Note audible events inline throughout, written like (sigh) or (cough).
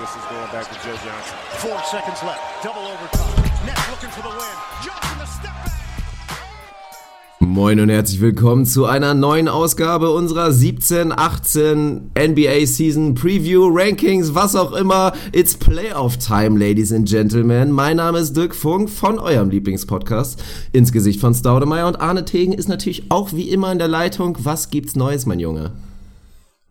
this is going back to Joe Johnson. Four seconds left. Double overtime. Nets looking for the win. Johnson the step back. Moin und herzlich willkommen zu einer neuen Ausgabe unserer 17, 18 NBA Season Preview Rankings, was auch immer. It's Playoff Time, Ladies and Gentlemen. Mein Name ist Dirk Funk von eurem Lieblingspodcast ins Gesicht von Staudemeyer und Arne Tegen ist natürlich auch wie immer in der Leitung. Was gibt's Neues, mein Junge?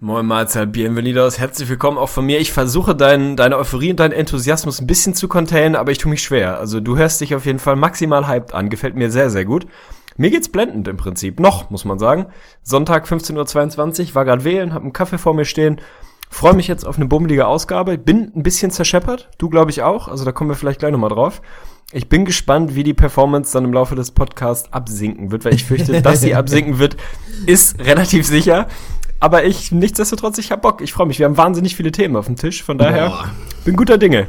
Moin Mahlzeit, bienvenidos, herzlich willkommen auch von mir. Ich versuche dein, deine Euphorie und deinen Enthusiasmus ein bisschen zu containen, aber ich tue mich schwer. Also du hörst dich auf jeden Fall maximal hyped an, gefällt mir sehr, sehr gut. Mir geht's blendend im Prinzip, noch, muss man sagen. Sonntag 15.22 Uhr, war gerade wählen, hab einen Kaffee vor mir stehen, freue mich jetzt auf eine bummelige Ausgabe, bin ein bisschen zerscheppert, du glaube ich auch, also da kommen wir vielleicht gleich nochmal drauf. Ich bin gespannt, wie die Performance dann im Laufe des Podcasts absinken wird, weil ich fürchte, dass sie (laughs) absinken wird, ist relativ sicher. Aber ich, nichtsdestotrotz, ich hab Bock. Ich freue mich. Wir haben wahnsinnig viele Themen auf dem Tisch. Von daher Boah. bin guter Dinge.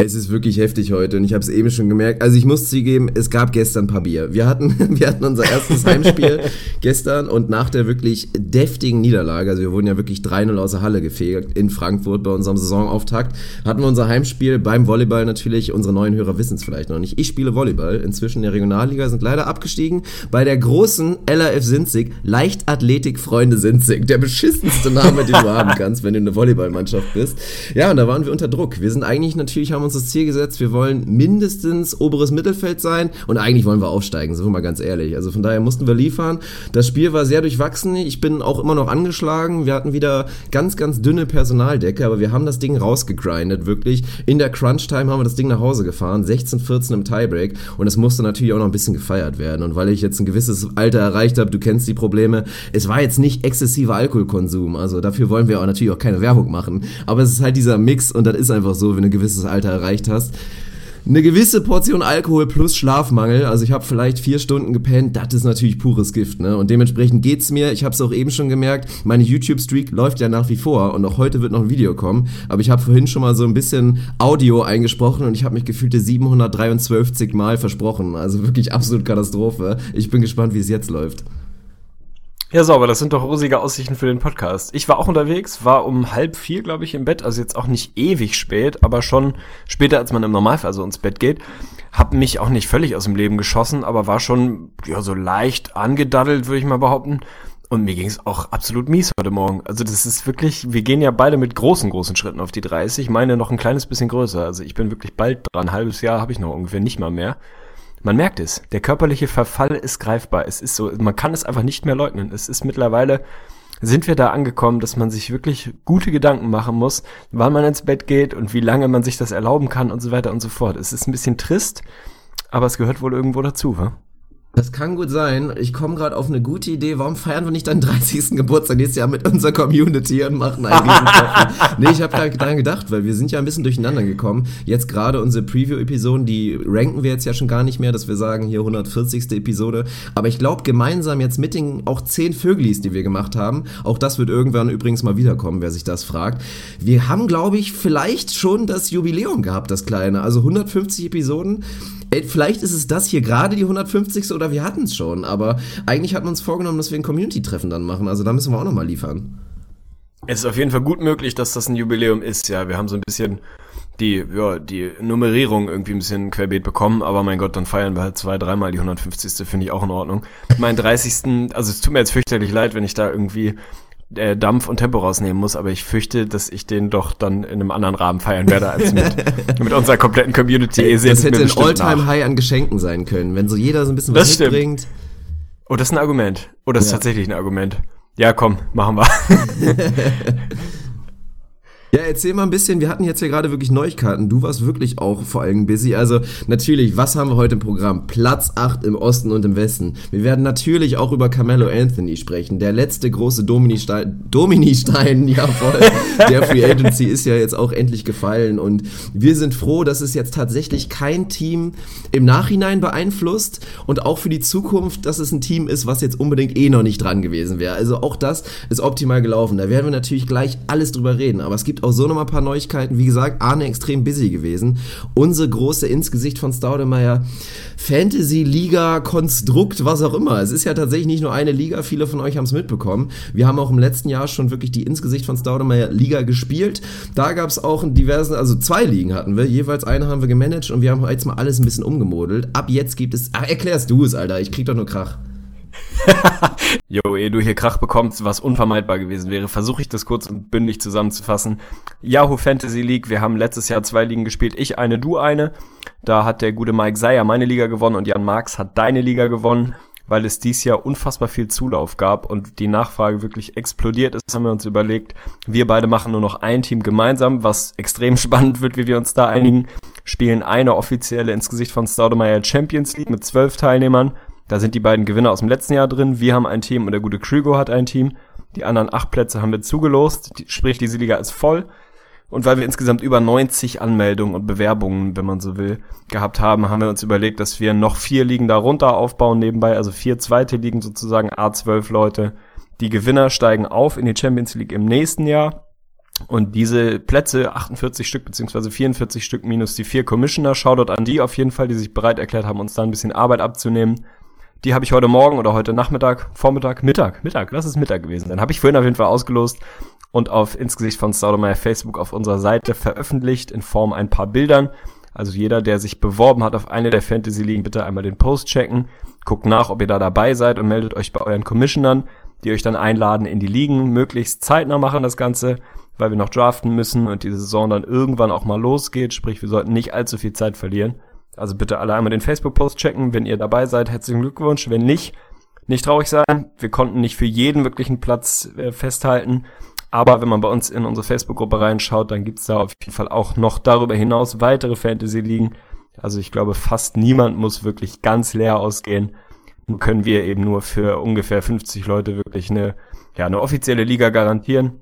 Es ist wirklich heftig heute und ich habe es eben schon gemerkt. Also ich muss zugeben, es gab gestern ein paar Bier. Wir hatten, (laughs) wir hatten unser erstes Heimspiel (laughs) gestern und nach der wirklich deftigen Niederlage, also wir wurden ja wirklich 3-0 aus der Halle gefegt in Frankfurt bei unserem Saisonauftakt, hatten wir unser Heimspiel beim Volleyball natürlich. Unsere neuen Hörer wissen es vielleicht noch nicht. Ich spiele Volleyball inzwischen in der Regionalliga, sind leider abgestiegen bei der großen LRF Sinzig, Leichtathletik Freunde Sinzig. Der beschissenste Name, den du haben (laughs) kannst, wenn du eine Volleyballmannschaft bist. Ja, und da waren wir unter Druck. Wir sind eigentlich natürlich, haben uns das Ziel gesetzt, wir wollen mindestens oberes Mittelfeld sein und eigentlich wollen wir aufsteigen, sind wir mal ganz ehrlich. Also von daher mussten wir liefern. Das Spiel war sehr durchwachsen. Ich bin auch immer noch angeschlagen. Wir hatten wieder ganz, ganz dünne Personaldecke, aber wir haben das Ding rausgegrindet, wirklich. In der Crunch-Time haben wir das Ding nach Hause gefahren, 16-14 im Tiebreak und es musste natürlich auch noch ein bisschen gefeiert werden. Und weil ich jetzt ein gewisses Alter erreicht habe, du kennst die Probleme, es war jetzt nicht exzessiver Alkoholkonsum. Also dafür wollen wir auch natürlich auch keine Werbung machen. Aber es ist halt dieser Mix und das ist einfach so, wenn du ein gewisses Alter erreicht hast. Eine gewisse Portion Alkohol plus Schlafmangel, also ich habe vielleicht vier Stunden gepennt, das ist natürlich pures Gift, ne? Und dementsprechend geht's mir, ich habe es auch eben schon gemerkt, meine YouTube-Streak läuft ja nach wie vor und auch heute wird noch ein Video kommen, aber ich habe vorhin schon mal so ein bisschen Audio eingesprochen und ich habe mich gefühlte 723 Mal versprochen, also wirklich absolut Katastrophe. Ich bin gespannt, wie es jetzt läuft. Ja, sauber, das sind doch rosige Aussichten für den Podcast. Ich war auch unterwegs, war um halb vier, glaube ich, im Bett, also jetzt auch nicht ewig spät, aber schon später, als man im Normalfall so ins Bett geht. Hab mich auch nicht völlig aus dem Leben geschossen, aber war schon, ja, so leicht angedaddelt, würde ich mal behaupten. Und mir ging es auch absolut mies heute Morgen. Also das ist wirklich, wir gehen ja beide mit großen, großen Schritten auf die 30. Meine noch ein kleines bisschen größer. Also ich bin wirklich bald dran. Ein halbes Jahr habe ich noch ungefähr nicht mal mehr. Man merkt es. Der körperliche Verfall ist greifbar. Es ist so, man kann es einfach nicht mehr leugnen. Es ist mittlerweile, sind wir da angekommen, dass man sich wirklich gute Gedanken machen muss, wann man ins Bett geht und wie lange man sich das erlauben kann und so weiter und so fort. Es ist ein bisschen trist, aber es gehört wohl irgendwo dazu, wa? Das kann gut sein. Ich komme gerade auf eine gute Idee. Warum feiern wir nicht deinen 30. Geburtstag nächstes Jahr mit unserer Community und machen einen Riesentreffen? (laughs) nee, ich habe gerade daran gedacht, weil wir sind ja ein bisschen durcheinander gekommen. Jetzt gerade unsere Preview-Episoden, die ranken wir jetzt ja schon gar nicht mehr, dass wir sagen, hier 140. Episode. Aber ich glaube, gemeinsam jetzt mit den auch 10 Vögelis, die wir gemacht haben, auch das wird irgendwann übrigens mal wiederkommen, wer sich das fragt. Wir haben, glaube ich, vielleicht schon das Jubiläum gehabt, das kleine. Also 150 Episoden. Ey, vielleicht ist es das hier gerade die 150. oder wir hatten es schon, aber eigentlich hatten wir uns vorgenommen, dass wir ein Community-Treffen dann machen. Also da müssen wir auch nochmal liefern. Es ist auf jeden Fall gut möglich, dass das ein Jubiläum ist, ja. Wir haben so ein bisschen die, ja, die Nummerierung irgendwie ein bisschen querbeet bekommen, aber mein Gott, dann feiern wir halt zwei, dreimal die 150. finde ich auch in Ordnung. Mein 30. also es tut mir jetzt fürchterlich leid, wenn ich da irgendwie äh, Dampf und Tempo rausnehmen muss, aber ich fürchte, dass ich den doch dann in einem anderen Rahmen feiern werde als mit, (laughs) mit unserer kompletten Community. Ihr seht das hätte ein. All-Time-High an Geschenken sein können, wenn so jeder so ein bisschen Das was stimmt. mitbringt. Oh, das ist ein Argument. Oh, das ist Ja. tatsächlich ein Argument. Ja, komm, machen wir. (laughs) (laughs) Ja, erzähl mal ein bisschen, wir hatten jetzt hier gerade wirklich Neuigkeiten. Du warst wirklich auch vor allem busy. Also natürlich, was haben wir heute im Programm? Platz 8 im Osten und im Westen. Wir werden natürlich auch über Carmelo Anthony sprechen. Der letzte große Domini-Stein, Domini-Stein, (laughs) ja voll, der Free Agency ist ja jetzt auch endlich gefallen. Und wir sind froh, dass es jetzt tatsächlich kein Team im Nachhinein beeinflusst und auch für die Zukunft, dass es ein Team ist, was jetzt unbedingt eh noch nicht dran gewesen wäre. Also auch das ist optimal gelaufen. Da werden wir natürlich gleich alles drüber reden. Aber es gibt gibt auch so noch mal ein paar Neuigkeiten. Wie gesagt, Arne extrem busy gewesen. Unsere große Insgesicht von Staudemeyer Fantasy-Liga-Konstrukt, was auch immer. Es ist ja tatsächlich nicht nur eine Liga, viele von euch haben es mitbekommen. Wir haben auch im letzten Jahr schon wirklich die Insgesicht von Staudemeyer Liga gespielt. Da gab es auch in diversen, also zwei Ligen hatten wir, jeweils eine haben wir gemanagt und wir haben jetzt mal alles ein bisschen umgemodelt. Ab jetzt gibt es, ach, erklärst du es, Alter, ich krieg doch nur Krach. (laughs) Jo, ehe du hier Krach bekommst, was unvermeidbar gewesen wäre, versuche ich das kurz und bündig zusammenzufassen. Yahoo Fantasy League, wir haben letztes Jahr zwei Ligen gespielt, ich eine, du eine. Da hat der gute Mike Seyer meine Liga gewonnen und Jan Marx hat deine Liga gewonnen, weil es dies Jahr unfassbar viel Zulauf gab und die Nachfrage wirklich explodiert ist, haben wir uns überlegt, wir beide machen nur noch ein Team gemeinsam, was extrem (laughs) spannend wird, wie wir uns da einigen, spielen eine offizielle ins Gesicht von Staudemeyer Champions League mit zwölf Teilnehmern da sind die beiden Gewinner aus dem letzten Jahr drin. Wir haben ein Team und der gute Krügo hat ein Team. Die anderen acht Plätze haben wir zugelost. Die, sprich, diese Liga ist voll. Und weil wir insgesamt über 90 Anmeldungen und Bewerbungen, wenn man so will, gehabt haben, haben wir uns überlegt, dass wir noch vier Ligen darunter aufbauen nebenbei, also vier zweite Ligen sozusagen, A12 Leute. Die Gewinner steigen auf in die Champions League im nächsten Jahr. Und diese Plätze, 48 Stück beziehungsweise 44 Stück minus die vier Commissioner, Shoutout an die auf jeden Fall, die sich bereit erklärt haben, uns da ein bisschen Arbeit abzunehmen. Die habe ich heute Morgen oder heute Nachmittag, Vormittag, Mittag, Mittag, das ist Mittag gewesen. Dann habe ich vorhin auf jeden Fall ausgelost und auf ins Gesicht von Staudemeyer Facebook auf unserer Seite veröffentlicht in Form ein paar Bildern. Also jeder, der sich beworben hat auf eine der Fantasy-Ligen, bitte einmal den Post checken. Guckt nach, ob ihr da dabei seid und meldet euch bei euren Commissionern, die euch dann einladen in die Ligen. Möglichst zeitnah machen das Ganze, weil wir noch draften müssen und die Saison dann irgendwann auch mal losgeht. Sprich, wir sollten nicht allzu viel Zeit verlieren. Also bitte alle einmal den Facebook-Post checken. Wenn ihr dabei seid, herzlichen Glückwunsch. Wenn nicht, nicht traurig sein. Wir konnten nicht für jeden wirklichen Platz äh, festhalten. Aber wenn man bei uns in unsere Facebook-Gruppe reinschaut, dann gibt's da auf jeden Fall auch noch darüber hinaus weitere Fantasy-Ligen. Also ich glaube, fast niemand muss wirklich ganz leer ausgehen. Nun können wir eben nur für ungefähr 50 Leute wirklich eine, ja, eine offizielle Liga garantieren.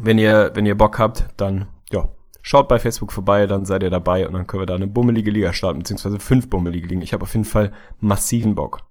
Wenn ihr, wenn ihr Bock habt, dann, ja, Schaut bei Facebook vorbei, dann seid ihr dabei und dann können wir da eine bummelige Liga starten, beziehungsweise fünf bummelige Ligen. Ich habe auf jeden Fall massiven Bock.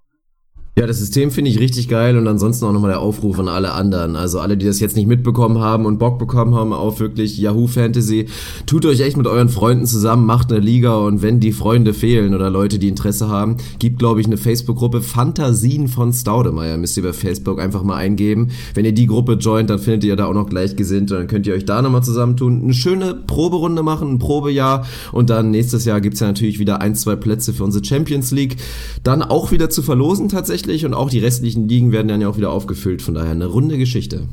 Ja, das System finde ich richtig geil und ansonsten auch nochmal der Aufruf an alle anderen. Also alle, die das jetzt nicht mitbekommen haben und Bock bekommen haben auf wirklich Yahoo Fantasy, tut euch echt mit euren Freunden zusammen, macht eine Liga und wenn die Freunde fehlen oder Leute, die Interesse haben, gibt glaube ich eine Facebook-Gruppe Fantasien von Staudemeyer. Müsst ihr bei Facebook einfach mal eingeben. Wenn ihr die Gruppe joint, dann findet ihr da auch noch gleichgesinnt und dann könnt ihr euch da nochmal zusammentun, eine schöne Proberunde machen, ein Probejahr und dann nächstes Jahr gibt's ja natürlich wieder ein, zwei Plätze für unsere Champions League. Dann auch wieder zu verlosen tatsächlich tatsächlich und auch die restlichen Ligen werden dann ja auch wieder aufgefüllt. Von daher eine runde Geschichte.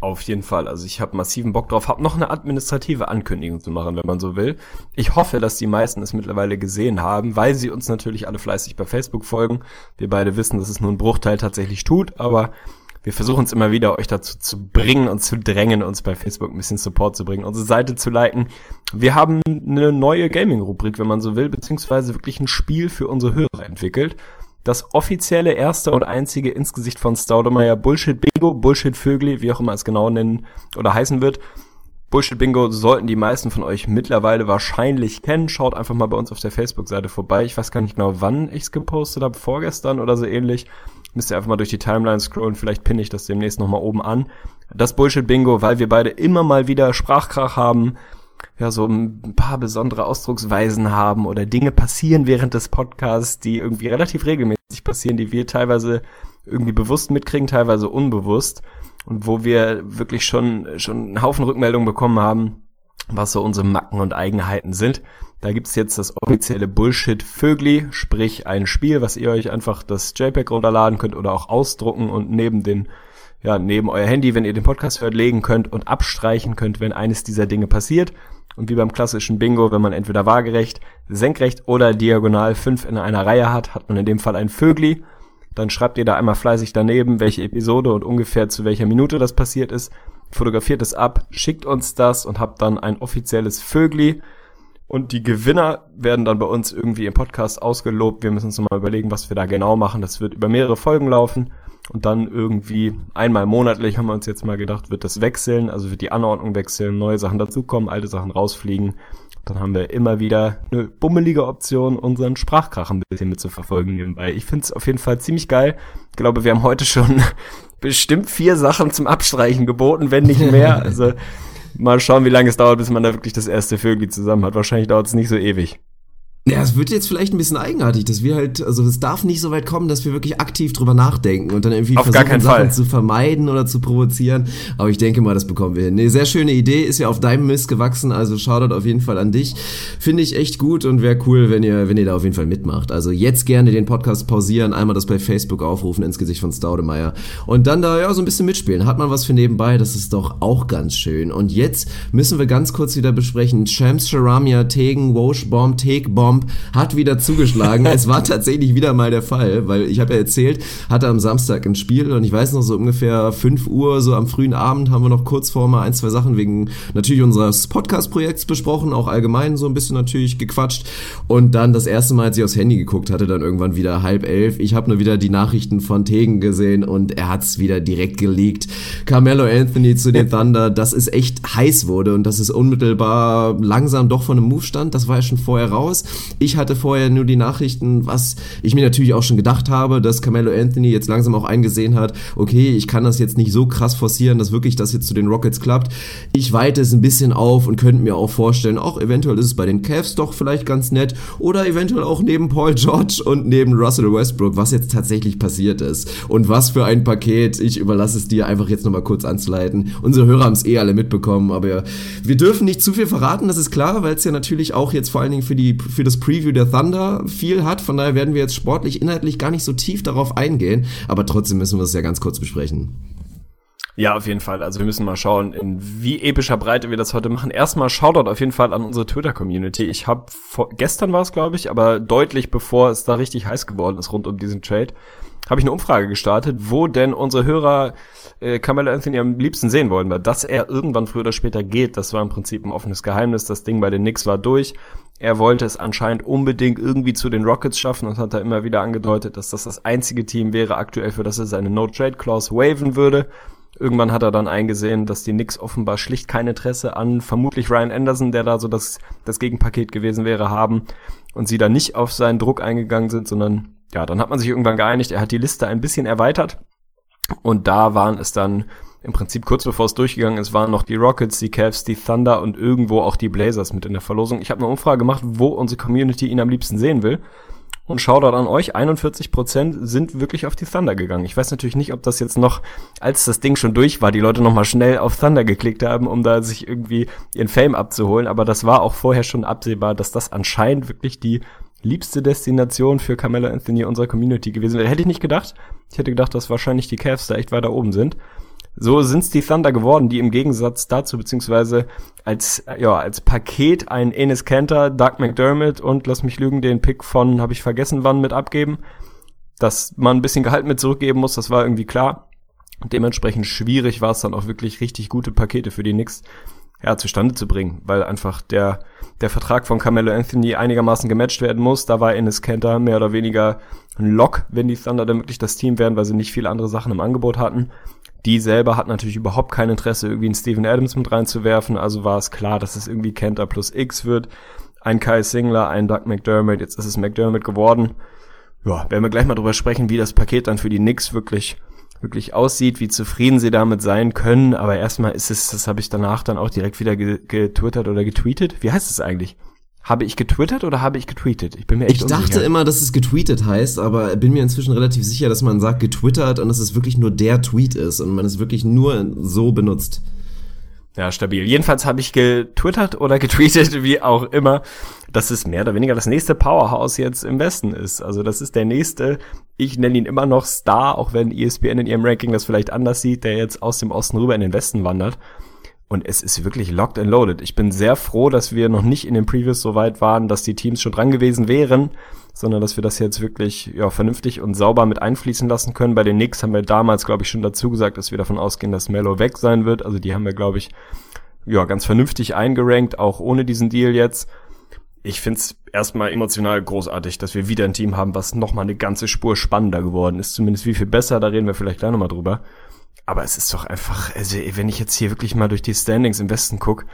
Auf jeden Fall. Also ich habe massiven Bock drauf. Hab noch eine administrative Ankündigung zu machen, wenn man so will. Ich hoffe, dass die meisten es mittlerweile gesehen haben, weil sie uns natürlich alle fleißig bei Facebook folgen. Wir beide wissen, dass es nur ein Bruchteil tatsächlich tut, aber wir versuchen es immer wieder, euch dazu zu bringen und zu drängen, uns bei Facebook ein bisschen Support zu bringen, unsere Seite zu liken. Wir haben eine neue Gaming-Rubrik, wenn man so will, beziehungsweise wirklich ein Spiel für unsere Hörer entwickelt das offizielle erste und einzige ins Gesicht von Staudemeyer Bullshit Bingo, Bullshit Vögli, wie auch immer es genau nennen oder heißen wird. Bullshit Bingo sollten die meisten von euch mittlerweile wahrscheinlich kennen. Schaut einfach mal bei uns auf der Facebook-Seite vorbei. Ich weiß gar nicht genau, wann ich es gepostet habe, vorgestern oder so ähnlich. Müsst ihr einfach mal durch die Timeline scrollen, vielleicht pinne ich das demnächst nochmal oben an. Das Bullshit Bingo, weil wir beide immer mal wieder Sprachkrach haben, ja so ein paar besondere Ausdrucksweisen haben oder Dinge passieren während des Podcasts, die irgendwie relativ regelmäßig passieren, die wir teilweise irgendwie bewusst mitkriegen, teilweise unbewusst und wo wir wirklich schon schon einen Haufen Rückmeldungen bekommen haben, was so unsere Macken und Eigenheiten sind. Da gibt's jetzt das offizielle Bullshit Vögli, sprich ein Spiel, was ihr euch einfach das JPEG runterladen könnt oder auch ausdrucken und neben den ja, neben euer Handy, wenn ihr den Podcast hört, legen könnt und abstreichen könnt, wenn eines dieser Dinge passiert. Und wie beim klassischen Bingo, wenn man entweder waagerecht, senkrecht oder diagonal fünf in einer Reihe hat, hat man in dem Fall ein Vögli. Dann schreibt ihr da einmal fleißig daneben, welche Episode und ungefähr zu welcher Minute das passiert ist. Fotografiert es ab, schickt uns das und habt dann ein offizielles Vögli. Und die Gewinner werden dann bei uns irgendwie im Podcast ausgelobt. Wir müssen uns nochmal überlegen, was wir da genau machen. Das wird über mehrere Folgen laufen. Und dann irgendwie einmal monatlich haben wir uns jetzt mal gedacht, wird das wechseln, also wird die Anordnung wechseln, neue Sachen dazukommen, alte Sachen rausfliegen. Dann haben wir immer wieder eine bummelige Option, unseren Sprachkrach ein bisschen mitzuverfolgen nebenbei. Ich finde es auf jeden Fall ziemlich geil. Ich glaube, wir haben heute schon (laughs) bestimmt vier Sachen zum Abstreichen geboten, wenn nicht mehr. (laughs) Also Mal schauen, wie lange es dauert, bis man da wirklich das erste Vögel zusammen hat. Wahrscheinlich dauert es nicht so ewig. Ja, es wird jetzt vielleicht ein bisschen eigenartig, dass wir halt, also es darf nicht so weit kommen, dass wir wirklich aktiv drüber nachdenken und dann irgendwie Auf versuchen, Sachen Fall. zu vermeiden oder zu provozieren. Aber ich denke mal, das bekommen wir hin. Nee, sehr schöne Idee, ist ja auf deinem Mist gewachsen, also Shoutout auf jeden Fall an dich. Finde ich echt gut und wäre cool, wenn ihr, wenn ihr da auf jeden Fall mitmacht. Also jetzt gerne den Podcast pausieren, einmal das bei Facebook aufrufen ins Gesicht von Staudemeyer und dann da ja so ein bisschen mitspielen. Hat man was für nebenbei, das ist doch auch ganz schön. Und jetzt müssen wir ganz kurz wieder besprechen. Shams Sharamia, Tegen, Wosh Bomb, Take Bomb Bomb hat wieder zugeschlagen. es war tatsächlich wieder mal der Fall, weil ich habe ja erzählt, hatte am Samstag ein Spiel und ich weiß noch so ungefähr 5 Uhr, so am frühen Abend haben wir noch kurz vor mal ein, zwei Sachen wegen natürlich unseres Podcast-Projekts besprochen, auch allgemein so ein bisschen natürlich gequatscht und dann das erste Mal, als ich aufs Handy geguckt hatte, dann irgendwann wieder halb elf. Ich habe nur wieder die Nachrichten von Tegen gesehen und er hat's wieder direkt geleakt. Carmelo Anthony zu den Thunder, dass es echt heiß wurde und dass es unmittelbar langsam doch von einem Move stand, das war ja schon vorher raus. Ich hatte vorher nur die Nachrichten, was ich mir natürlich auch schon gedacht habe, dass Carmelo Anthony jetzt langsam auch eingesehen hat, okay, ich kann das jetzt nicht so krass forcieren, dass wirklich das jetzt zu den Rockets klappt. Ich weite es ein bisschen auf und könnte mir auch vorstellen, auch eventuell ist es bei den Cavs doch vielleicht ganz nett oder eventuell auch neben Paul George und neben Russell Westbrook, was jetzt tatsächlich passiert ist. Und was für ein Paket, ich überlasse es dir einfach jetzt nochmal kurz anzuleiten. Unsere Hörer haben es eh alle mitbekommen, aber wir dürfen nicht zu viel verraten, das ist klar, weil es ja natürlich auch jetzt vor allen Dingen für die für das Preview der Thunder viel hat. Von daher werden wir jetzt sportlich, inhaltlich gar nicht so tief darauf eingehen. Aber trotzdem müssen wir es ja ganz kurz besprechen. Ja, auf jeden Fall. Also wir müssen mal schauen, in wie epischer Breite wir das heute machen. Erstmal Shoutout auf jeden Fall an unsere Twitter-Community. Ich habe gestern war es, glaube ich, aber deutlich bevor es da richtig heiß geworden ist rund um diesen Trade, habe ich eine Umfrage gestartet, wo denn unsere Hörer äh, Carmelo Anthony am liebsten sehen wollen. Weil dass er irgendwann früher oder später geht, das war im Prinzip ein offenes Geheimnis. Das Ding bei den Knicks war durch. Er wollte es anscheinend unbedingt irgendwie zu den Rockets schaffen und hat da immer wieder angedeutet, dass das das einzige Team wäre aktuell, für das er seine No-Trade-Clause waven würde. Irgendwann hat er dann eingesehen, dass die Knicks offenbar schlicht kein Interesse an vermutlich Ryan Anderson, der da so das, das Gegenpaket gewesen wäre, haben und sie da nicht auf seinen Druck eingegangen sind, sondern ja, dann hat man sich irgendwann geeinigt, er hat die Liste ein bisschen erweitert und da waren es dann im Prinzip kurz bevor es durchgegangen ist, waren noch die Rockets, die Cavs, die Thunder und irgendwo auch die Blazers mit in der Verlosung. Ich habe eine Umfrage gemacht, wo unsere Community ihn am liebsten sehen will. Und Shoutout an euch, 41% sind wirklich auf die Thunder gegangen. Ich weiß natürlich nicht, ob das jetzt noch, als das Ding schon durch war, die Leute nochmal schnell auf Thunder geklickt haben, um da sich irgendwie ihren Fame abzuholen. Aber das war auch vorher schon absehbar, dass das anscheinend wirklich die liebste Destination für Carmelo Anthony unserer Community gewesen wäre. Hätte ich nicht gedacht. Ich hätte gedacht, dass wahrscheinlich die Cavs da echt weiter oben sind. So sind's die Thunder geworden, die im Gegensatz dazu, beziehungsweise als, ja, als Paket ein Enes Kanter, Doug McDermott und, lass mich lügen, den Pick von, habe ich vergessen wann, mit abgeben. Dass man ein bisschen Gehalt mit zurückgeben muss, das war irgendwie klar. Dementsprechend schwierig war es dann auch wirklich richtig gute Pakete für die Knicks ja, zustande zu bringen, weil einfach der, der Vertrag von Carmelo Anthony einigermaßen gematcht werden muss. Da war Ennis Kanter mehr oder weniger ein Lock, wenn die Thunder dann wirklich das Team werden, weil sie nicht viele andere Sachen im Angebot hatten. Die selber hat natürlich überhaupt kein Interesse, irgendwie einen Steven Adams mit reinzuwerfen, also war es klar, dass es irgendwie Kanter plus X wird. Ein Kai Singler, ein Doug McDermott, jetzt ist es McDermott geworden. Ja, werden wir gleich mal drüber sprechen, wie das Paket dann für die Knicks wirklich wirklich aussieht, wie zufrieden sie damit sein können. Aber erstmal ist es, das habe ich danach dann auch direkt wieder getwittert oder getweetet. Wie heißt es eigentlich? Habe ich getwittert oder habe ich getweetet? Ich bin mir echt Ich dachte immer, dass es getweetet heißt, aber bin mir inzwischen relativ sicher, dass man sagt getwittert und dass es wirklich nur der Tweet ist und man es wirklich nur so benutzt. Ja, stabil. Jedenfalls habe ich getwittert oder getweetet, wie auch immer, dass es mehr oder weniger das nächste Powerhouse jetzt im Westen ist. Also das ist der nächste, ich nenne ihn immer noch Star, auch wenn ESPN in ihrem Ranking das vielleicht anders sieht, der jetzt aus dem Osten rüber in den Westen wandert. Und es ist wirklich locked and loaded. Ich bin sehr froh, dass wir noch nicht in den Previews so weit waren, dass die Teams schon dran gewesen wären, sondern dass wir das jetzt wirklich ja, vernünftig und sauber mit einfließen lassen können. Bei den Knicks haben wir damals, glaube ich, schon dazu gesagt, dass wir davon ausgehen, dass Melo weg sein wird. Also die haben wir, glaube ich, ja, ganz vernünftig eingerankt, auch ohne diesen Deal jetzt. Ich find's erstmal emotional großartig, dass wir wieder ein Team haben, was nochmal eine ganze Spur spannender geworden ist. Zumindest wie viel besser, da reden wir vielleicht gleich nochmal drüber. Aber es ist doch einfach, also wenn ich jetzt hier wirklich mal durch die Standings im Westen guck,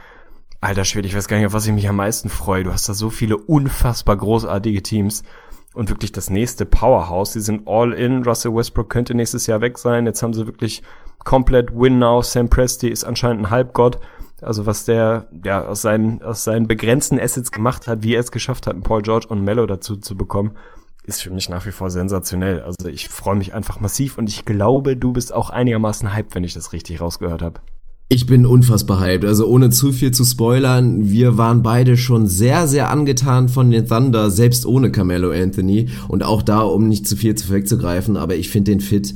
alter Schwede, ich weiß gar nicht, auf was ich mich am meisten freue. Du hast da so viele unfassbar großartige Teams und wirklich das nächste Powerhouse. Sie sind all in. Russell Westbrook könnte nächstes Jahr weg sein. Jetzt haben sie wirklich komplett Win Now. Sam Presti ist anscheinend ein Halbgott. Also was der ja aus seinen aus seinen begrenzten Assets gemacht hat, wie er es geschafft hat, Paul George und Mello dazu zu bekommen, ist für mich nach wie vor sensationell. Also ich freue mich einfach massiv und ich glaube, du bist auch einigermaßen hyped, wenn ich das richtig rausgehört habe. Ich bin unfassbar hyped. Also ohne zu viel zu spoilern, wir waren beide schon sehr, sehr angetan von den Thunder, selbst ohne Carmelo Anthony. Und auch da, um nicht zu viel zu wegzugreifen, aber ich finde den Fit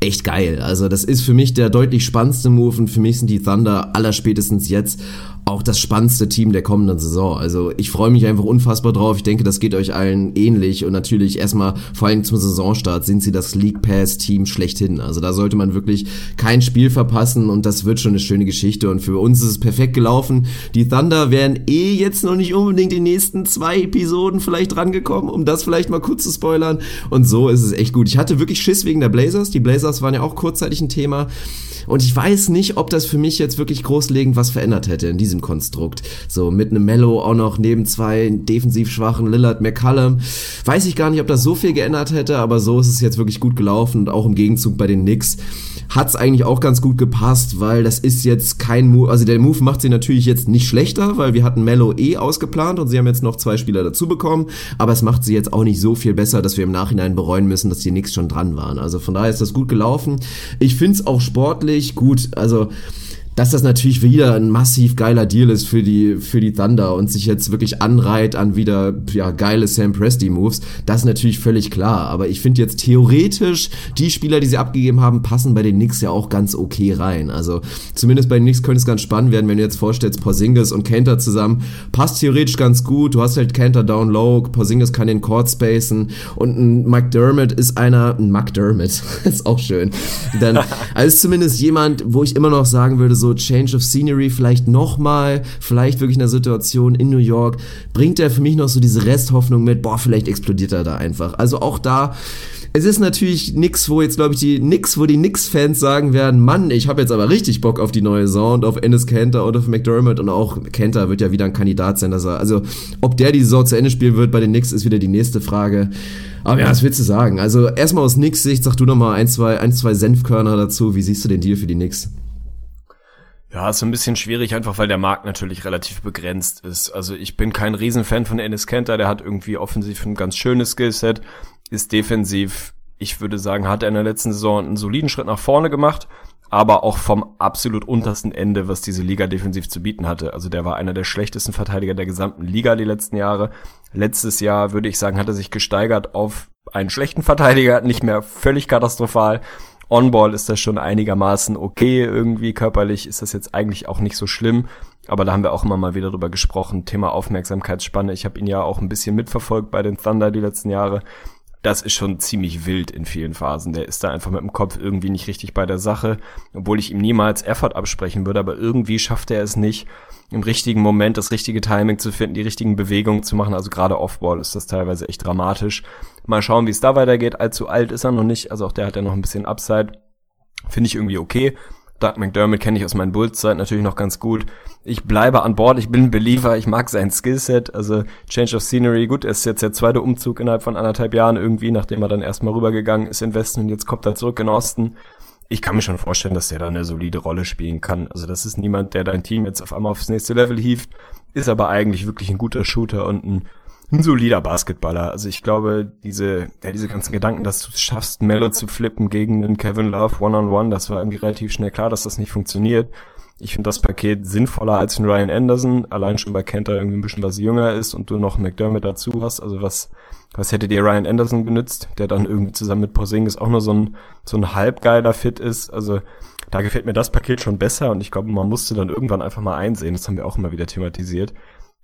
echt geil. Also das ist für mich der deutlich spannendste Move und für mich sind die Thunder allerspätestens jetzt auch das spannendste Team der kommenden Saison. Also ich freue mich einfach unfassbar drauf. Ich denke, das geht euch allen ähnlich. Und natürlich erstmal, vor allem zum Saisonstart, sind sie das League Pass-Team schlechthin. Also da sollte man wirklich kein Spiel verpassen und das wird schon eine schöne Geschichte. Und für uns ist es perfekt gelaufen. Die Thunder wären eh jetzt noch nicht unbedingt die nächsten zwei Episoden vielleicht rangekommen, um das vielleicht mal kurz zu spoilern. Und so ist es echt gut. Ich hatte wirklich Schiss wegen der Blazers. Die Blazers waren ja auch kurzzeitig ein Thema. Und ich weiß nicht, ob das für mich jetzt wirklich großlegend was verändert hätte in diesem Konstrukt. So mit einem Mellow auch noch neben zwei defensiv schwachen Lillard McCallum. Weiß ich gar nicht, ob das so viel geändert hätte, aber so ist es jetzt wirklich gut gelaufen und auch im Gegenzug bei den Knicks hat's eigentlich auch ganz gut gepasst, weil das ist jetzt kein Move, also der Move macht sie natürlich jetzt nicht schlechter, weil wir hatten Mello eh ausgeplant und sie haben jetzt noch zwei Spieler dazu bekommen, aber es macht sie jetzt auch nicht so viel besser, dass wir im Nachhinein bereuen müssen, dass die Knicks schon dran waren. Also von daher ist das gut gelaufen. Ich find's auch sportlich gut, also dass das natürlich wieder ein massiv geiler Deal ist für die, für die Thunder und sich jetzt wirklich anreiht an wieder, ja, geile Sam Presti Moves, das ist natürlich völlig klar. Aber ich finde jetzt theoretisch, die Spieler, die sie abgegeben haben, passen bei den Knicks ja auch ganz okay rein. Also zumindest bei den Knicks könnte es ganz spannend werden, wenn du jetzt vorstellst, Porzingis und Kenter zusammen, passt theoretisch ganz gut. Du hast halt Kenter down low, Porzingis kann den Court spacen und ein McDermott ist einer, ein McDermott, (laughs) ist auch schön. Dann, also zumindest jemand, wo ich immer noch sagen würde, so so Change of Scenery vielleicht nochmal, vielleicht wirklich in der Situation in New York, bringt er für mich noch so diese Resthoffnung mit, boah, vielleicht explodiert er da einfach. Also auch da, es ist natürlich nix, wo jetzt, glaube ich, die nix, wo die Knicks-Fans sagen werden, Mann, ich habe jetzt aber richtig Bock auf die neue Saison und auf Ennis Cantor und auf McDermott und auch Cantor wird ja wieder ein Kandidat sein, dass er, also ob der die Saison zu Ende spielen wird bei den Knicks, ist wieder die nächste Frage. Aber ja, was willst du sagen? Also erstmal aus Knicks Sicht, sag du noch mal ein, zwei, ein, zwei Senfkörner dazu. Wie siehst du den Deal für die Knicks? Ja, ist so ein bisschen schwierig, einfach weil der Markt natürlich relativ begrenzt ist. Also ich bin kein Riesenfan von Ennis Kenter, der hat irgendwie offensiv ein ganz schönes Skillset, ist defensiv, ich würde sagen, hat er in der letzten Saison einen soliden Schritt nach vorne gemacht, aber auch vom absolut untersten Ende, was diese Liga defensiv zu bieten hatte. Also der war einer der schlechtesten Verteidiger der gesamten Liga die letzten Jahre. Letztes Jahr, würde ich sagen, hat er sich gesteigert auf einen schlechten Verteidiger, nicht mehr völlig katastrophal. On-Ball ist das schon einigermaßen okay. Irgendwie körperlich ist das jetzt eigentlich auch nicht so schlimm. Aber da haben wir auch immer mal wieder drüber gesprochen. Thema Aufmerksamkeitsspanne. Ich habe ihn ja auch ein bisschen mitverfolgt bei den Thunder die letzten Jahre. Das ist schon ziemlich wild in vielen Phasen. Der ist da einfach mit dem Kopf irgendwie nicht richtig bei der Sache, obwohl ich ihm niemals Effort absprechen würde, aber irgendwie schafft er es nicht, im richtigen Moment das richtige Timing zu finden, die richtigen Bewegungen zu machen. Also gerade Offball ist das teilweise echt dramatisch. Mal schauen, wie es da weitergeht. Allzu alt ist er noch nicht. Also auch der hat ja noch ein bisschen Upside. Finde ich irgendwie okay. Doug McDermott kenne ich aus meinen Bulls-Zeit natürlich noch ganz gut. Ich bleibe an Bord, ich bin ein Believer, ich mag sein Skillset, also Change of Scenery, gut, er ist jetzt der zweite Umzug innerhalb von anderthalb Jahren irgendwie, nachdem er dann erstmal rübergegangen ist in Westen und jetzt kommt er zurück in Osten ich kann mir schon vorstellen, dass der da eine solide Rolle spielen kann. Also das ist niemand, der dein Team jetzt auf einmal aufs nächste Level hieft, ist aber eigentlich wirklich ein guter Shooter und ein, ein solider Basketballer. Also ich glaube, diese, ja, diese ganzen Gedanken, dass du es schaffst, Melo zu flippen gegen einen Kevin Love One-on-One, -on -one, das war irgendwie relativ schnell klar, dass das nicht funktioniert. Ich finde das Paket sinnvoller als ein Ryan Anderson, allein schon bei Kenter irgendwie ein bisschen was jünger ist und du noch McDermott dazu hast, also was was hätte dir Ryan Anderson genützt, der dann irgendwie zusammen mit Porzingis auch nur so ein, so ein halbgeiler Fit ist. Also da gefällt mir das Paket schon besser und ich glaube, man musste dann irgendwann einfach mal einsehen, das haben wir auch immer wieder thematisiert,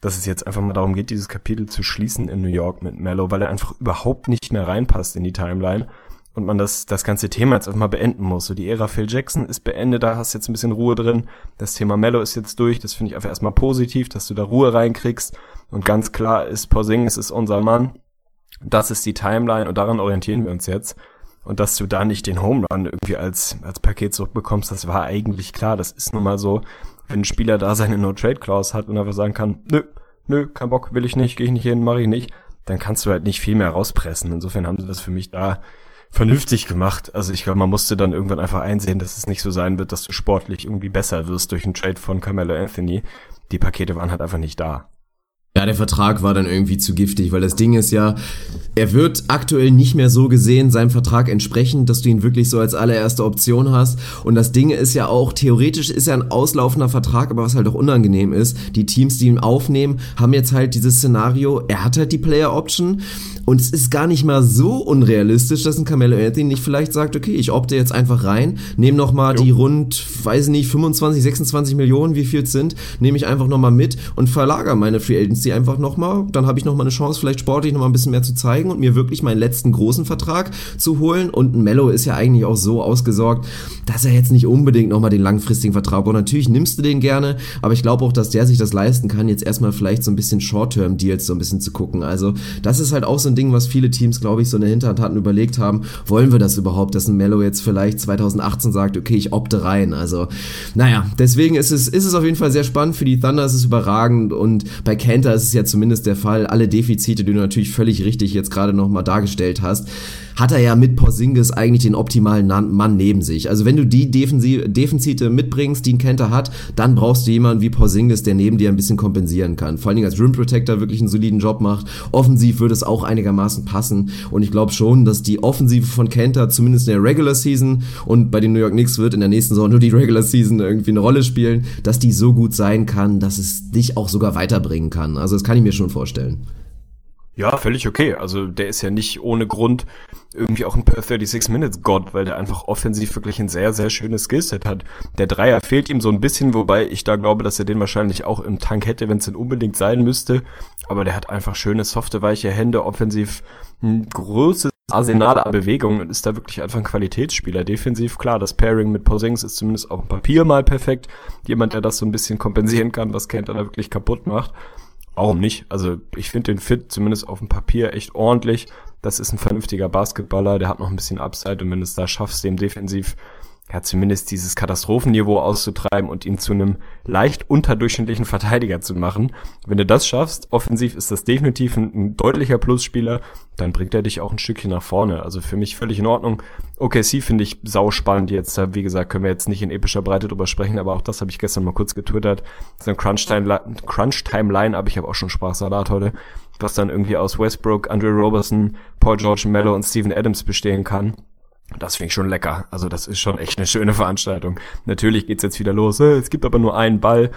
dass es jetzt einfach mal darum geht, dieses Kapitel zu schließen in New York mit Mello, weil er einfach überhaupt nicht mehr reinpasst in die Timeline und man das, das ganze Thema jetzt einfach mal beenden muss. So die Ära Phil Jackson ist beendet, da hast du jetzt ein bisschen Ruhe drin. Das Thema Mello ist jetzt durch, das finde ich einfach erstmal positiv, dass du da Ruhe reinkriegst und ganz klar ist, Porzingis ist unser Mann das ist die Timeline und daran orientieren wir uns jetzt. Und dass du da nicht den Home Run irgendwie als, als Paket zurückbekommst, das war eigentlich klar. Das ist nun mal so, wenn ein Spieler da seine No-Trade-Clause hat und einfach sagen kann, nö, nö, kein Bock, will ich nicht, gehe ich nicht hin, mache ich nicht, dann kannst du halt nicht viel mehr rauspressen. Insofern haben sie das für mich da vernünftig gemacht. Also ich glaube, man musste dann irgendwann einfach einsehen, dass es nicht so sein wird, dass du sportlich irgendwie besser wirst durch einen Trade von Carmelo Anthony. Die Pakete waren halt einfach nicht da. Ja, der Vertrag war dann irgendwie zu giftig, weil das Ding ist ja, er wird aktuell nicht mehr so gesehen, seinem Vertrag entsprechend, dass du ihn wirklich so als allererste Option hast. Und das Ding ist ja auch, theoretisch ist er ein auslaufender Vertrag, aber was halt auch unangenehm ist, die Teams, die ihn aufnehmen, haben jetzt halt dieses Szenario, er hat halt die Player Option und es ist gar nicht mal so unrealistisch, dass ein Carmelo Anthony nicht vielleicht sagt, okay, ich opte jetzt einfach rein, nehme nochmal die rund, weiß nicht, 25, 26 Millionen, wie viel es sind, nehme ich einfach nochmal mit und verlagere meine Free Agency einfach nochmal. Dann habe ich nochmal eine Chance, vielleicht sportlich nochmal ein bisschen mehr zu zeigen und mir wirklich meinen letzten großen Vertrag zu holen. Und Mello ist ja eigentlich auch so ausgesorgt, dass er jetzt nicht unbedingt nochmal den langfristigen Vertrag braucht. Natürlich nimmst du den gerne, aber ich glaube auch, dass der sich das leisten kann, jetzt erstmal vielleicht so ein bisschen Short-Term-Deals so ein bisschen zu gucken. Also das ist halt auch so ein Ding, was viele Teams, glaube ich, so in der Hinterhand hatten, überlegt haben, wollen wir das überhaupt, dass ein Mello jetzt vielleicht 2018 sagt, okay, ich opte rein. Also, naja, deswegen ist es, ist es auf jeden Fall sehr spannend. Für die Thunder ist es überragend und bei Kenter ist es ja zumindest der Fall. Alle Defizite, die du natürlich völlig richtig jetzt gerade nochmal dargestellt hast, hat er ja mit Porzingis eigentlich den optimalen Mann neben sich. Also wenn du die Defizite mitbringst, die ein Kenter hat, dann brauchst du jemanden wie Porzingis, der neben dir ein bisschen kompensieren kann. Vor allen Dingen als Rim Protector wirklich einen soliden Job macht. Offensiv würde es auch einigermaßen passen und ich glaube schon, dass die Offensive von Kenter zumindest in der Regular Season und bei den New York Knicks wird in der nächsten Saison nur die Regular Season irgendwie eine Rolle spielen, dass die so gut sein kann, dass es dich auch sogar weiterbringen kann. Also das kann ich mir schon vorstellen. Ja, völlig okay. Also der ist ja nicht ohne Grund irgendwie auch ein Per 36 Minutes Gott, weil der einfach offensiv wirklich ein sehr, sehr schönes Skillset hat. Der Dreier fehlt ihm so ein bisschen, wobei ich da glaube, dass er den wahrscheinlich auch im Tank hätte, wenn es denn unbedingt sein müsste. Aber der hat einfach schöne, softe, weiche Hände, offensiv ein großes Arsenal an Bewegungen und ist da wirklich einfach ein Qualitätsspieler. Defensiv, klar, das Pairing mit Posings ist zumindest auf dem Papier mal perfekt. Jemand, der das so ein bisschen kompensieren kann, was Kent da wirklich kaputt macht. Warum nicht? Also ich finde den Fit zumindest auf dem Papier echt ordentlich. Das ist ein vernünftiger Basketballer, der hat noch ein bisschen Upside und wenn du es da schaffst, dem defensiv ja, zumindest dieses Katastrophenniveau auszutreiben und ihn zu einem leicht unterdurchschnittlichen Verteidiger zu machen. Wenn du das schaffst, offensiv ist das definitiv ein, ein, deutlicher Plusspieler, dann bringt er dich auch ein Stückchen nach vorne. Also für mich völlig in Ordnung. OKC finde ich sauspannend jetzt. Wie gesagt, können wir jetzt nicht in epischer Breite drüber sprechen, aber auch das habe ich gestern mal kurz getwittert. So ein Crunch-Time-Line, aber ich habe auch schon Sprachsalat heute, was dann irgendwie aus Westbrook, Andre Robertson, Paul George Mello und Steven Adams bestehen kann. Das finde ich schon lecker. Also das ist schon echt eine schöne Veranstaltung. Natürlich geht's jetzt wieder los. Äh, es gibt aber nur einen Ball.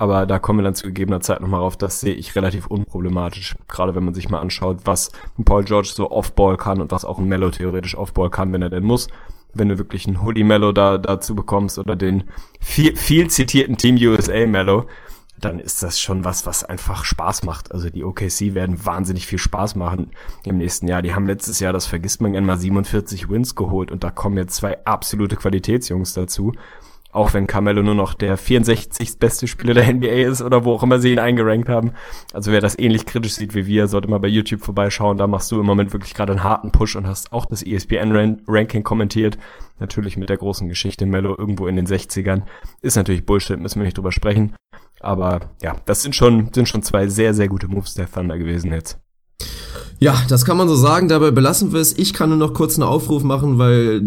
Aber da kommen wir dann zu gegebener Zeit nochmal rauf. Das sehe ich relativ unproblematisch. Gerade wenn man sich mal anschaut, was ein Paul George so Offball kann und was auch ein Mello theoretisch Offball kann, wenn er denn muss. Wenn du wirklich einen Hoodie Mello da dazu bekommst oder den viel, viel zitierten Team USA Mello, dann ist das schon was, was einfach Spaß macht. Also die OKC werden wahnsinnig viel Spaß machen im nächsten Jahr. Die haben letztes Jahr, das vergisst man mal, 47 Wins geholt und da kommen jetzt zwei absolute Qualitätsjungs dazu. Auch wenn Carmelo nur noch der 64. beste Spieler der NBA ist oder wo auch immer sie ihn eingerankt haben. Also wer das ähnlich kritisch sieht wie wir, sollte mal bei YouTube vorbeischauen. Da machst du im Moment wirklich gerade einen harten Push und hast auch das ESPN-Ranking kommentiert. Natürlich mit der großen Geschichte Melo irgendwo in den 60ern. Ist natürlich Bullshit, müssen wir nicht drüber sprechen. Aber ja, das sind schon, sind schon zwei sehr, sehr gute Moves der Thunder gewesen jetzt. Ja, das kann man so sagen. Dabei belassen wir es. Ich kann nur noch kurz einen Aufruf machen, weil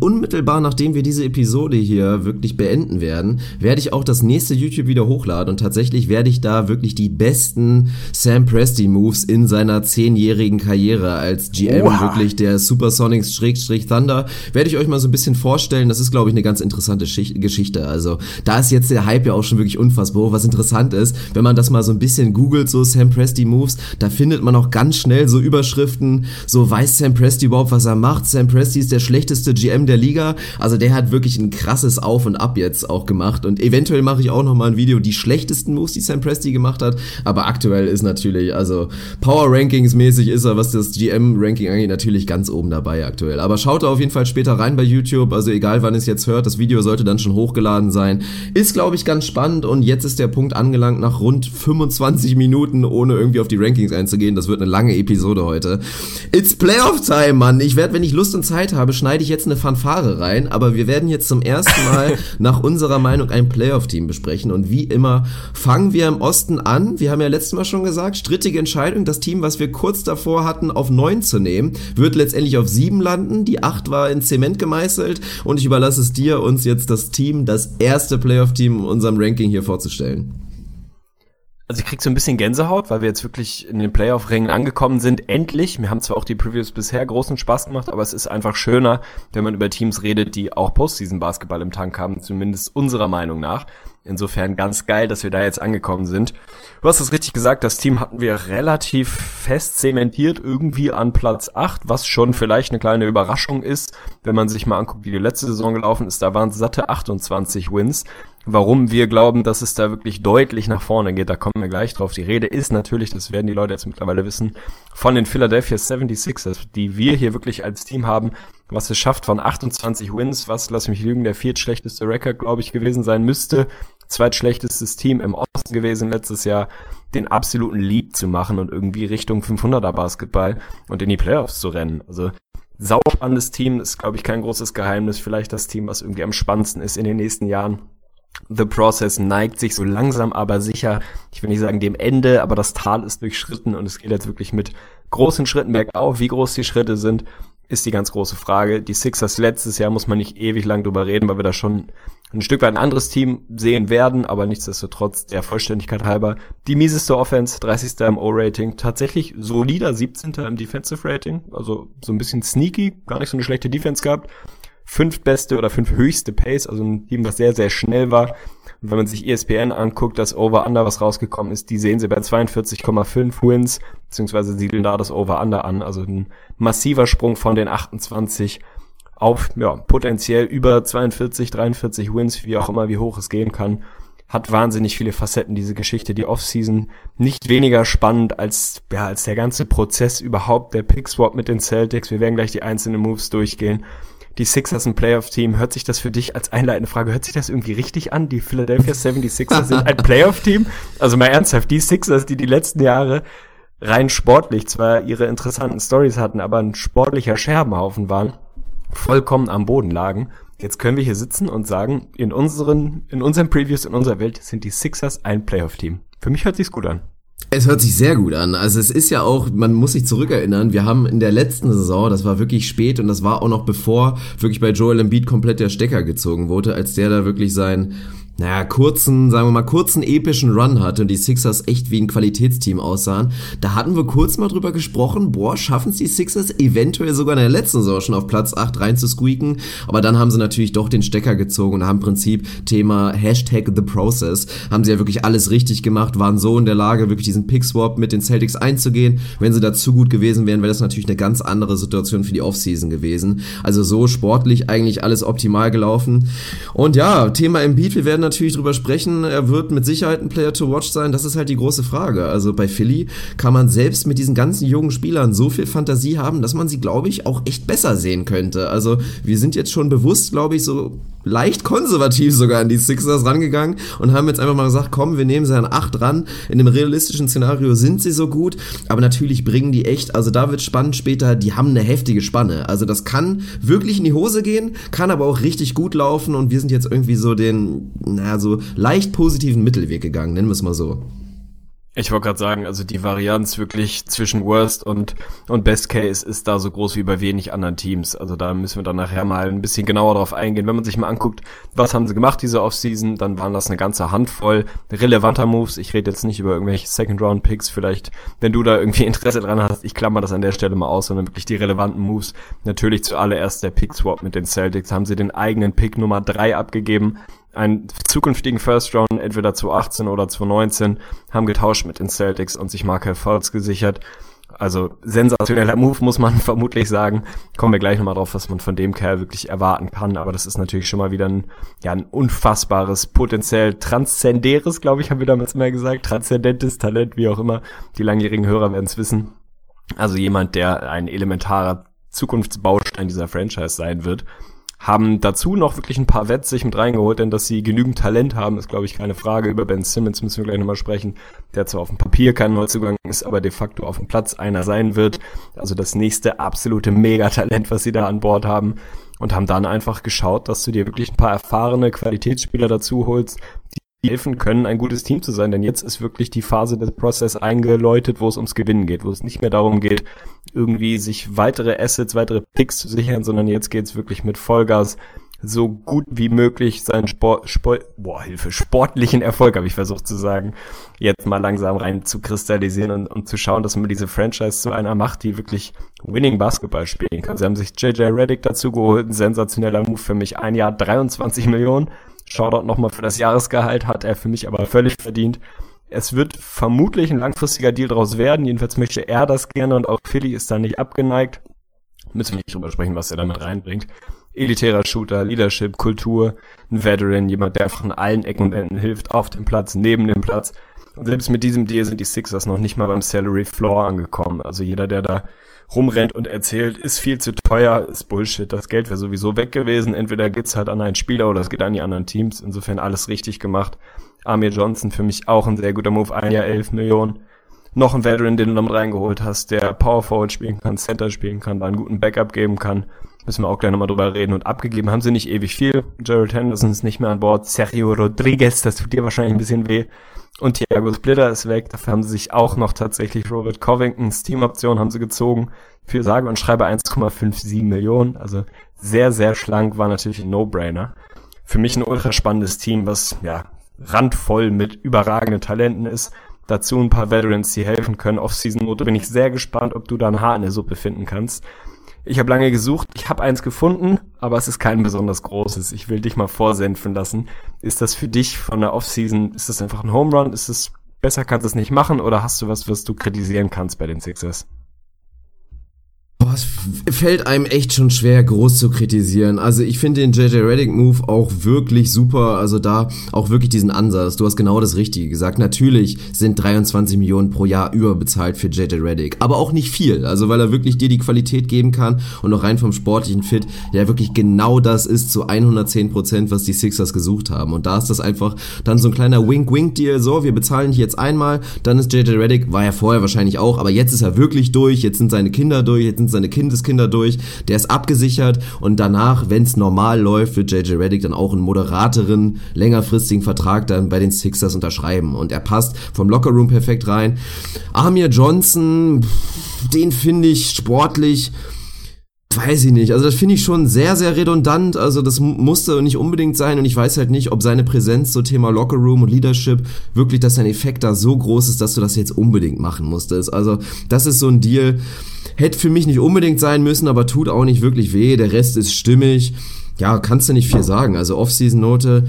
unmittelbar nachdem wir diese Episode hier wirklich beenden werden, werde ich auch das nächste YouTube wieder hochladen und tatsächlich werde ich da wirklich die besten Sam Presti Moves in seiner zehnjährigen Karriere als GM Oha. wirklich der Supersonics Schrägstrich Thunder werde ich euch mal so ein bisschen vorstellen. Das ist glaube ich eine ganz interessante Schicht Geschichte. Also da ist jetzt der Hype ja auch schon wirklich unfassbar. Was interessant ist, wenn man das mal so ein bisschen googelt, so Sam Presti Moves, da findet man auch ganz schnell so so Überschriften, so weiß Sam Presti überhaupt, was er macht. Sam Presti ist der schlechteste GM der Liga. Also der hat wirklich ein krasses Auf und Ab jetzt auch gemacht. Und eventuell mache ich auch noch mal ein Video, die schlechtesten Moves, die Sam Presti gemacht hat. Aber aktuell ist natürlich, also Power Rankings mäßig ist er, was das GM-Ranking angeht, natürlich ganz oben dabei aktuell. Aber schaut da auf jeden Fall später rein bei YouTube. Also egal wann es jetzt hört, das Video sollte dann schon hochgeladen sein. Ist, glaube ich, ganz spannend. Und jetzt ist der Punkt angelangt nach rund 25 Minuten, ohne irgendwie auf die Rankings einzugehen. Das wird eine lange Episode Episode heute. It's Playoff Time, Mann. Ich werde, wenn ich Lust und Zeit habe, schneide ich jetzt eine Fanfare rein, aber wir werden jetzt zum ersten Mal (laughs) nach unserer Meinung ein Playoff-Team besprechen und wie immer fangen wir im Osten an. Wir haben ja letztes Mal schon gesagt, strittige Entscheidung. Das Team, was wir kurz davor hatten, auf neun zu nehmen, wird letztendlich auf sieben landen. Die acht war in Zement gemeißelt und ich überlasse es dir, uns jetzt das Team, das erste Playoff-Team in unserem Ranking hier vorzustellen. Also ich krieg so ein bisschen Gänsehaut, weil wir jetzt wirklich in den Playoff-Rängen angekommen sind. Endlich. Mir haben zwar auch die Previews bisher großen Spaß gemacht, aber es ist einfach schöner, wenn man über Teams redet, die auch Postseason-Basketball im Tank haben, zumindest unserer Meinung nach. Insofern ganz geil, dass wir da jetzt angekommen sind. Du hast es richtig gesagt, das Team hatten wir relativ fest zementiert, irgendwie an Platz 8, was schon vielleicht eine kleine Überraschung ist, wenn man sich mal anguckt, wie die letzte Saison gelaufen ist. Da waren satte 28 Wins. Warum wir glauben, dass es da wirklich deutlich nach vorne geht, da kommen wir gleich drauf. Die Rede ist natürlich, das werden die Leute jetzt mittlerweile wissen, von den Philadelphia 76ers, die wir hier wirklich als Team haben, was es schafft von 28 Wins, was, lass mich lügen, der viertschlechteste Rekord, glaube ich, gewesen sein müsste, zweitschlechtestes Team im Osten gewesen letztes Jahr, den absoluten Lead zu machen und irgendwie Richtung 500er Basketball und in die Playoffs zu rennen. Also sauspannendes Team ist, glaube ich, kein großes Geheimnis. Vielleicht das Team, was irgendwie am spannendsten ist in den nächsten Jahren. The Process neigt sich so langsam aber sicher, ich will nicht sagen dem Ende, aber das Tal ist durchschritten und es geht jetzt wirklich mit großen Schritten bergauf. Wie groß die Schritte sind, ist die ganz große Frage. Die Sixers letztes Jahr muss man nicht ewig lang drüber reden, weil wir da schon ein Stück weit ein anderes Team sehen werden, aber nichtsdestotrotz der Vollständigkeit halber die mieseste Offense, 30. im O-Rating, tatsächlich solider 17. im Defensive Rating, also so ein bisschen sneaky, gar nicht so eine schlechte Defense gehabt fünftbeste oder fünf höchste Pace, also ein Team, das sehr, sehr schnell war. Und wenn man sich ESPN anguckt, das Over-Under, was rausgekommen ist, die sehen sie bei 42,5 Wins, beziehungsweise siedeln da das Over-Under an. Also ein massiver Sprung von den 28 auf, ja, potenziell über 42, 43 Wins, wie auch immer, wie hoch es gehen kann. Hat wahnsinnig viele Facetten, diese Geschichte, die Offseason. Nicht weniger spannend als, ja, als der ganze Prozess überhaupt, der Pick-Swap mit den Celtics. Wir werden gleich die einzelnen Moves durchgehen die Sixers ein Playoff-Team. Hört sich das für dich als einleitende Frage, hört sich das irgendwie richtig an? Die Philadelphia 76ers sind ein (laughs) Playoff-Team? Also mal ernsthaft, die Sixers, die die letzten Jahre rein sportlich zwar ihre interessanten Stories hatten, aber ein sportlicher Scherbenhaufen waren, vollkommen am Boden lagen. Jetzt können wir hier sitzen und sagen, in unseren, in unseren Previews, in unserer Welt sind die Sixers ein Playoff-Team. Für mich hört sich's gut an. Es hört sich sehr gut an. Also es ist ja auch, man muss sich zurückerinnern, wir haben in der letzten Saison, das war wirklich spät und das war auch noch bevor wirklich bei Joel Embiid komplett der Stecker gezogen wurde, als der da wirklich sein naja, kurzen, sagen wir mal, kurzen epischen Run hatte und die Sixers echt wie ein Qualitätsteam aussahen. Da hatten wir kurz mal drüber gesprochen, boah, schaffen es die Sixers eventuell sogar in der letzten Saison schon auf Platz 8 rein zu squeaken, aber dann haben sie natürlich doch den Stecker gezogen und haben im Prinzip Thema Hashtag The Process, haben sie ja wirklich alles richtig gemacht, waren so in der Lage, wirklich diesen Pick-Swap mit den Celtics einzugehen. Wenn sie da zu gut gewesen wären, wäre das natürlich eine ganz andere Situation für die Offseason gewesen. Also so sportlich eigentlich alles optimal gelaufen. Und ja, Thema Embiid, wir werden natürlich drüber sprechen. Er wird mit Sicherheit ein Player to watch sein. Das ist halt die große Frage. Also bei Philly kann man selbst mit diesen ganzen jungen Spielern so viel Fantasie haben, dass man sie, glaube ich, auch echt besser sehen könnte. Also wir sind jetzt schon bewusst, glaube ich, so leicht konservativ sogar an die Sixers rangegangen und haben jetzt einfach mal gesagt, komm, wir nehmen sie an 8 ran. In dem realistischen Szenario sind sie so gut, aber natürlich bringen die echt, also da wird spannend später, die haben eine heftige Spanne. Also das kann wirklich in die Hose gehen, kann aber auch richtig gut laufen und wir sind jetzt irgendwie so den, naja, so leicht positiven Mittelweg gegangen, nennen wir es mal so. Ich wollte gerade sagen, also die Varianz wirklich zwischen Worst und, und Best Case ist da so groß wie bei wenig anderen Teams. Also da müssen wir dann nachher mal ein bisschen genauer drauf eingehen. Wenn man sich mal anguckt, was haben sie gemacht diese Offseason, dann waren das eine ganze Handvoll relevanter Moves. Ich rede jetzt nicht über irgendwelche Second-Round-Picks. Vielleicht, wenn du da irgendwie (laughs) Interesse dran hast, ich klammer das an der Stelle mal aus, sondern wirklich die relevanten Moves. Natürlich zuallererst der Pick-Swap mit den Celtics. Haben sie den eigenen Pick Nummer drei abgegeben einen zukünftigen First Round, entweder 2018 oder 2019, haben getauscht mit den Celtics und sich Markel Fultz gesichert. Also sensationeller Move, muss man (laughs) vermutlich sagen. Kommen wir gleich nochmal drauf, was man von dem Kerl wirklich erwarten kann. Aber das ist natürlich schon mal wieder ein, ja, ein unfassbares, potenziell transzendäres, glaube ich, haben wir damals mal gesagt. Transzendentes Talent, wie auch immer. Die langjährigen Hörer werden es wissen. Also jemand, der ein elementarer Zukunftsbaustein dieser Franchise sein wird. Haben dazu noch wirklich ein paar Wets sich mit reingeholt, denn dass sie genügend Talent haben, ist glaube ich keine Frage. Über Ben Simmons müssen wir gleich nochmal sprechen, der zwar auf dem Papier kein Neuzugang ist, aber de facto auf dem Platz einer sein wird. Also das nächste absolute Megatalent, was sie da an Bord haben. Und haben dann einfach geschaut, dass du dir wirklich ein paar erfahrene Qualitätsspieler dazu holst, helfen können, ein gutes Team zu sein. Denn jetzt ist wirklich die Phase des Prozess eingeläutet, wo es ums Gewinnen geht, wo es nicht mehr darum geht, irgendwie sich weitere Assets, weitere Picks zu sichern, sondern jetzt geht's wirklich mit Vollgas so gut wie möglich seinen Sport, Sport boah, Hilfe, sportlichen Erfolg, habe ich versucht zu sagen, jetzt mal langsam rein zu kristallisieren und, und zu schauen, dass man diese Franchise zu einer macht, die wirklich Winning Basketball spielen kann. Sie haben sich JJ Reddick dazu geholt, ein sensationeller Move für mich, ein Jahr 23 Millionen. Shoutout nochmal für das Jahresgehalt, hat er für mich aber völlig verdient. Es wird vermutlich ein langfristiger Deal daraus werden, jedenfalls möchte er das gerne und auch Philly ist da nicht abgeneigt. Müssen wir nicht drüber sprechen, was er damit reinbringt elitärer Shooter, Leadership, Kultur, ein Veteran, jemand, der einfach an allen Ecken und Enden hilft, auf dem Platz, neben dem Platz. Und selbst mit diesem Deal sind die Sixers noch nicht mal beim Salary Floor angekommen. Also jeder, der da rumrennt und erzählt, ist viel zu teuer, ist Bullshit. Das Geld wäre sowieso weg gewesen. Entweder geht's halt an einen Spieler oder es geht an die anderen Teams. Insofern alles richtig gemacht. Amir Johnson für mich auch ein sehr guter Move. Ein Jahr 11 Millionen. Noch ein Veteran, den du damit reingeholt hast, der Power Forward spielen kann, Center spielen kann, da einen guten Backup geben kann. Müssen wir auch gleich nochmal drüber reden. Und abgegeben haben sie nicht ewig viel. Gerald Henderson ist nicht mehr an Bord. Sergio Rodriguez, das tut dir wahrscheinlich ein bisschen weh. Und Thiago Splitter ist weg. Dafür haben sie sich auch noch tatsächlich Robert Covingtons Teamoption haben sie gezogen. Für sage und schreibe 1,57 Millionen. Also sehr, sehr schlank, war natürlich ein No-Brainer. Für mich ein ultra spannendes Team, was ja randvoll mit überragenden Talenten ist. Dazu ein paar Veterans, die helfen können. Off-Season-Note bin ich sehr gespannt, ob du da ein Haar in der Suppe finden kannst. Ich habe lange gesucht, ich habe eins gefunden, aber es ist kein besonders großes. Ich will dich mal vorsenfen lassen. Ist das für dich von der Offseason, ist das einfach ein Home Run? Ist es besser kannst du es nicht machen oder hast du was, was du kritisieren kannst bei den Sixers? Boah, es fällt einem echt schon schwer, groß zu kritisieren. Also ich finde den JJ Reddick Move auch wirklich super. Also da auch wirklich diesen Ansatz. Du hast genau das Richtige gesagt. Natürlich sind 23 Millionen pro Jahr überbezahlt für JJ Reddick. Aber auch nicht viel. Also weil er wirklich dir die Qualität geben kann und auch rein vom sportlichen Fit, der wirklich genau das ist zu 110 Prozent, was die Sixers gesucht haben. Und da ist das einfach dann so ein kleiner Wink-Wink-Deal. So, wir bezahlen dich jetzt einmal. Dann ist JJ Reddick, war ja vorher wahrscheinlich auch, aber jetzt ist er wirklich durch. Jetzt sind seine Kinder durch. Jetzt sind seine Kindeskinder durch, der ist abgesichert und danach, wenn es normal läuft, wird JJ Reddick dann auch einen moderateren, längerfristigen Vertrag dann bei den Sixers unterschreiben und er passt vom Lockerroom perfekt rein. Amir Johnson, den finde ich sportlich weiß ich nicht. Also das finde ich schon sehr, sehr redundant. Also das musste nicht unbedingt sein und ich weiß halt nicht, ob seine Präsenz so Thema Lockerroom und Leadership wirklich, dass sein Effekt da so groß ist, dass du das jetzt unbedingt machen musstest. Also das ist so ein Deal, hätte für mich nicht unbedingt sein müssen, aber tut auch nicht wirklich weh. Der Rest ist stimmig. Ja, kannst du nicht viel sagen. Also Off-Season-Note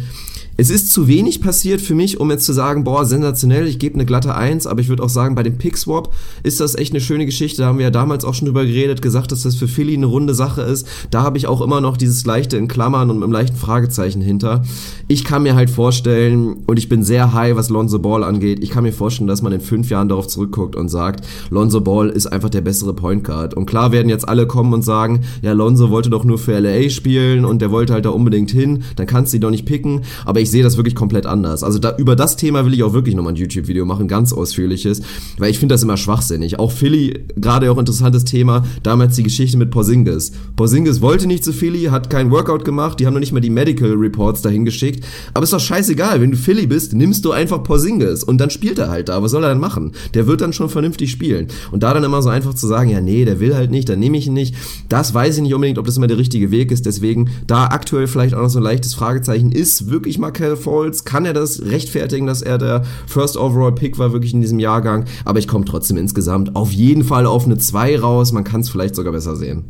es ist zu wenig passiert für mich, um jetzt zu sagen, boah, sensationell, ich gebe eine glatte Eins, aber ich würde auch sagen, bei dem Pick-Swap ist das echt eine schöne Geschichte. Da haben wir ja damals auch schon drüber geredet, gesagt, dass das für Philly eine runde Sache ist. Da habe ich auch immer noch dieses leichte in Klammern und mit einem leichten Fragezeichen hinter. Ich kann mir halt vorstellen, und ich bin sehr high, was Lonzo Ball angeht, ich kann mir vorstellen, dass man in fünf Jahren darauf zurückguckt und sagt, Lonzo Ball ist einfach der bessere Point Guard. Und klar werden jetzt alle kommen und sagen, ja, Lonzo wollte doch nur für LA spielen und der wollte halt da unbedingt hin, dann kannst du ihn doch nicht picken. Aber ich sehe das wirklich komplett anders. Also da, über das Thema will ich auch wirklich nochmal ein YouTube-Video machen, ganz ausführliches, weil ich finde das immer schwachsinnig. Auch Philly, gerade auch interessantes Thema, damals die Geschichte mit Porzingis. Porzingis wollte nicht zu Philly, hat kein Workout gemacht, die haben noch nicht mal die Medical Reports dahin geschickt, aber ist doch scheißegal, wenn du Philly bist, nimmst du einfach Porzingis und dann spielt er halt da, was soll er dann machen? Der wird dann schon vernünftig spielen. Und da dann immer so einfach zu sagen, ja nee, der will halt nicht, dann nehme ich ihn nicht, das weiß ich nicht unbedingt, ob das immer der richtige Weg ist, deswegen da aktuell vielleicht auch noch so ein leichtes Fragezeichen, ist wirklich Markel Falls, kann er das rechtfertigen, dass er der First Overall Pick war, wirklich in diesem Jahrgang, aber ich komme trotzdem insgesamt auf jeden Fall auf eine 2 raus, man kann es vielleicht sogar besser sehen.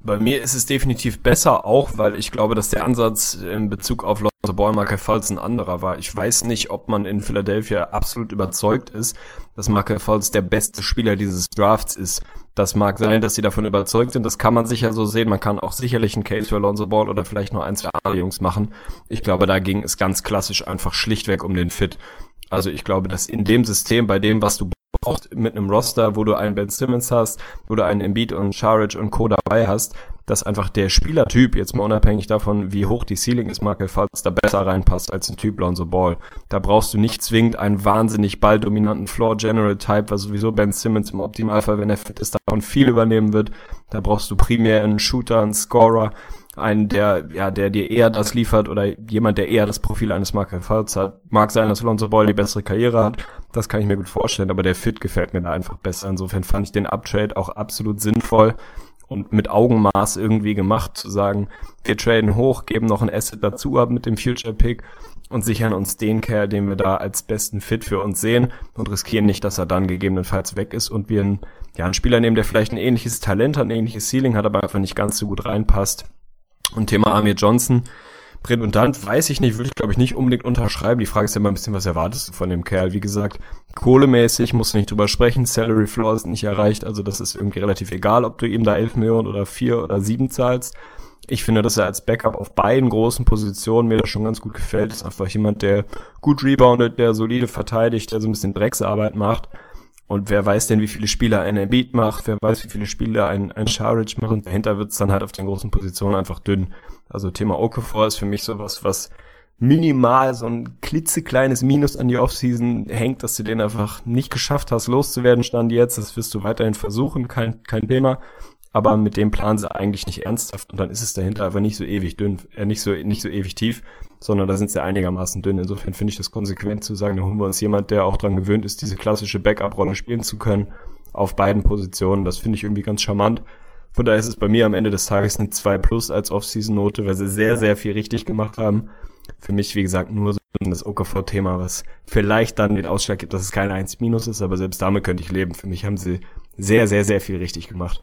Bei mir ist es definitiv besser, auch weil ich glaube, dass der Ansatz in Bezug auf Ball Markel Fultz ein anderer war. Ich weiß nicht, ob man in Philadelphia absolut überzeugt ist, dass Markel Fultz der beste Spieler dieses Drafts ist. Das mag sein, dass sie davon überzeugt sind. Das kann man sicher so sehen. Man kann auch sicherlich einen Case für Lonzo Ball oder vielleicht nur ein, zwei andere Jungs machen. Ich glaube, da ging es ganz klassisch einfach schlichtweg um den Fit. Also ich glaube, dass in dem System, bei dem, was du brauchst, mit einem Roster, wo du einen Ben Simmons hast, wo du einen Embiid und Charic und Co. dabei hast, dass einfach der Spielertyp, jetzt mal unabhängig davon, wie hoch die Ceiling ist, Markel Fultz, da besser reinpasst als ein Typ Lonzo Ball. Da brauchst du nicht zwingend einen wahnsinnig balldominanten Floor-General-Type, was sowieso Ben Simmons im Optimalfall, wenn er fit ist, davon viel übernehmen wird. Da brauchst du primär einen Shooter, einen Scorer, einen, der, ja, der dir eher das liefert oder jemand, der eher das Profil eines Markel Fultz hat. Mag sein, dass Lonzo Ball die bessere Karriere hat. Das kann ich mir gut vorstellen, aber der Fit gefällt mir da einfach besser. Insofern fand ich den Uptrade auch absolut sinnvoll und mit Augenmaß irgendwie gemacht, zu sagen, wir traden hoch, geben noch ein Asset dazu ab mit dem Future Pick und sichern uns den Kerl, den wir da als besten Fit für uns sehen und riskieren nicht, dass er dann gegebenenfalls weg ist und wir einen, ja, einen Spieler nehmen, der vielleicht ein ähnliches Talent hat, ein ähnliches Ceiling hat, aber einfach nicht ganz so gut reinpasst. Und Thema Amir Johnson, redundant, weiß ich nicht, würde ich glaube ich nicht unbedingt unterschreiben. Die Frage ist ja immer ein bisschen, was erwartest du von dem Kerl? Wie gesagt, kohlemäßig musst du nicht drüber sprechen, Salary Floor ist nicht erreicht, also das ist irgendwie relativ egal, ob du ihm da 11 Millionen oder 4 oder 7 zahlst. Ich finde, dass er als Backup auf beiden großen Positionen mir das schon ganz gut gefällt. Ist einfach jemand, der gut reboundet, der solide verteidigt, der so ein bisschen Drecksarbeit macht. Und wer weiß denn, wie viele Spieler ein Embiid macht, wer weiß, wie viele Spieler ein, ein Sharic macht und dahinter wird's dann halt auf den großen Positionen einfach dünn. Also Thema Okafor ist für mich sowas, was minimal so ein klitzekleines Minus an die Offseason hängt, dass du den einfach nicht geschafft hast, loszuwerden, stand jetzt. Das wirst du weiterhin versuchen, kein, kein Thema. Aber mit dem planen sie eigentlich nicht ernsthaft und dann ist es dahinter einfach nicht so ewig dünn, äh, nicht so, nicht so ewig tief sondern da sind sie einigermaßen dünn. Insofern finde ich das konsequent zu sagen, da holen wir uns jemand, der auch dran gewöhnt ist, diese klassische Backup-Rolle spielen zu können auf beiden Positionen. Das finde ich irgendwie ganz charmant. Von daher ist es bei mir am Ende des Tages eine 2 Plus als Off-Season-Note, weil sie sehr, sehr viel richtig gemacht haben. Für mich, wie gesagt, nur so das Okafor-Thema, was vielleicht dann den Ausschlag gibt, dass es kein 1 Minus ist, aber selbst damit könnte ich leben. Für mich haben sie sehr, sehr, sehr viel richtig gemacht.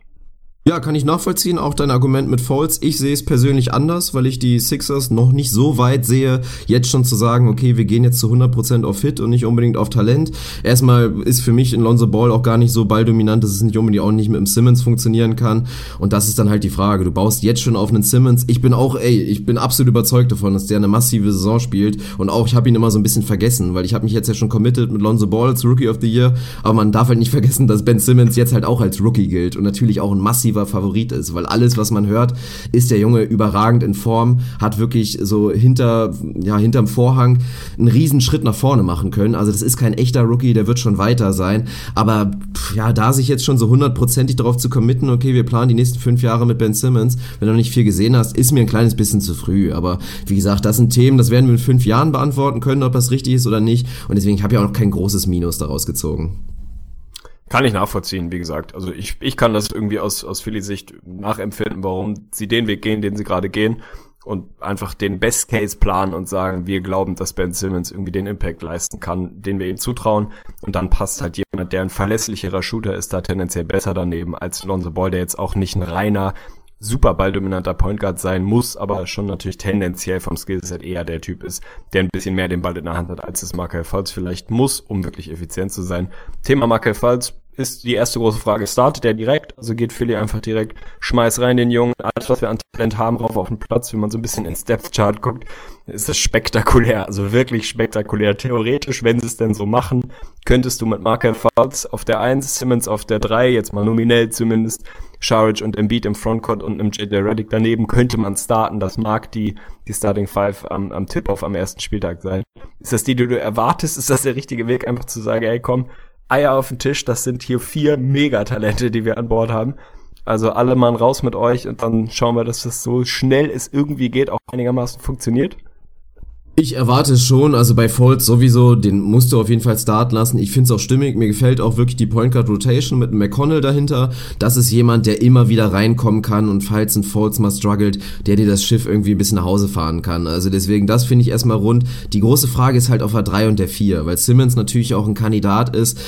Ja, kann ich nachvollziehen, auch dein Argument mit Foles. Ich sehe es persönlich anders, weil ich die Sixers noch nicht so weit sehe, jetzt schon zu sagen, okay, wir gehen jetzt zu 100% auf Fit und nicht unbedingt auf Talent. Erstmal ist für mich in Lonzo Ball auch gar nicht so balldominant, dass es nicht unbedingt auch nicht mit dem Simmons funktionieren kann. Und das ist dann halt die Frage. Du baust jetzt schon auf einen Simmons. Ich bin auch, ey, ich bin absolut überzeugt davon, dass der eine massive Saison spielt. Und auch, ich habe ihn immer so ein bisschen vergessen, weil ich habe mich jetzt ja schon committed mit Lonzo Ball als Rookie of the Year. Aber man darf halt nicht vergessen, dass Ben Simmons jetzt halt auch als Rookie gilt und natürlich auch ein massiver massiver Favorit ist, weil alles, was man hört, ist der Junge überragend in Form, hat wirklich so hinter, ja, hinterm Vorhang einen riesen Schritt nach vorne machen können. Also das ist kein echter Rookie, der wird schon weiter sein. Aber ja, da sich jetzt schon so hundertprozentig darauf zu committen, okay, wir planen die nächsten fünf Jahre mit Ben Simmons, wenn du noch nicht viel gesehen hast, ist mir ein kleines bisschen zu früh. Aber wie gesagt, das sind Themen, das werden wir in fünf Jahren beantworten können, ob das richtig ist oder nicht. Und deswegen habe ich auch noch kein großes Minus daraus gezogen. Kann ich nachvollziehen, wie gesagt. Also ich, ich kann das irgendwie aus, aus Philly Sicht nachempfinden, warum sie den Weg gehen, den sie gerade gehen und einfach den Best Case planen und sagen, wir glauben, dass Ben Simmons irgendwie den Impact leisten kann, den wir ihm zutrauen. Und dann passt halt jemand, der ein verlässlicherer Shooter ist, da tendenziell besser daneben als Lonzo Ball, der jetzt auch nicht ein reiner super balldominanter Point Guard sein muss, aber schon natürlich tendenziell vom Skillset eher der Typ ist, der ein bisschen mehr den Ball in der Hand hat, als es Markel Falls vielleicht muss, um wirklich effizient zu sein. Thema Markel Falls ist die erste große Frage. Startet er direkt? Also geht Philly einfach direkt, schmeiß rein den Jungen, alles was wir an Talent haben, rauf auf den Platz. Wenn man so ein bisschen ins Depth Chart guckt, ist das spektakulär. Also wirklich spektakulär. Theoretisch, wenn sie es denn so machen, könntest du mit Markel Falls auf der 1, Simmons auf der 3, jetzt mal nominell zumindest, Sharic und Embiid im Frontcourt und einem JJ Reddick daneben könnte man starten. Das mag die, die Starting Five am, am Tip-Off am ersten Spieltag sein. Ist das die, die du erwartest? Ist das der richtige Weg, einfach zu sagen, ey komm, Eier auf den Tisch, das sind hier vier Megatalente, die wir an Bord haben. Also alle Mann raus mit euch und dann schauen wir, dass das so schnell es irgendwie geht, auch einigermaßen funktioniert. Ich erwarte es schon, also bei Foltz sowieso, den musst du auf jeden Fall starten lassen. Ich finde es auch stimmig, mir gefällt auch wirklich die Point Guard Rotation mit McConnell dahinter. Das ist jemand, der immer wieder reinkommen kann und falls ein Foltz mal struggelt, der dir das Schiff irgendwie ein bisschen nach Hause fahren kann. Also deswegen, das finde ich erstmal rund. Die große Frage ist halt auf der 3 und der 4, weil Simmons natürlich auch ein Kandidat ist,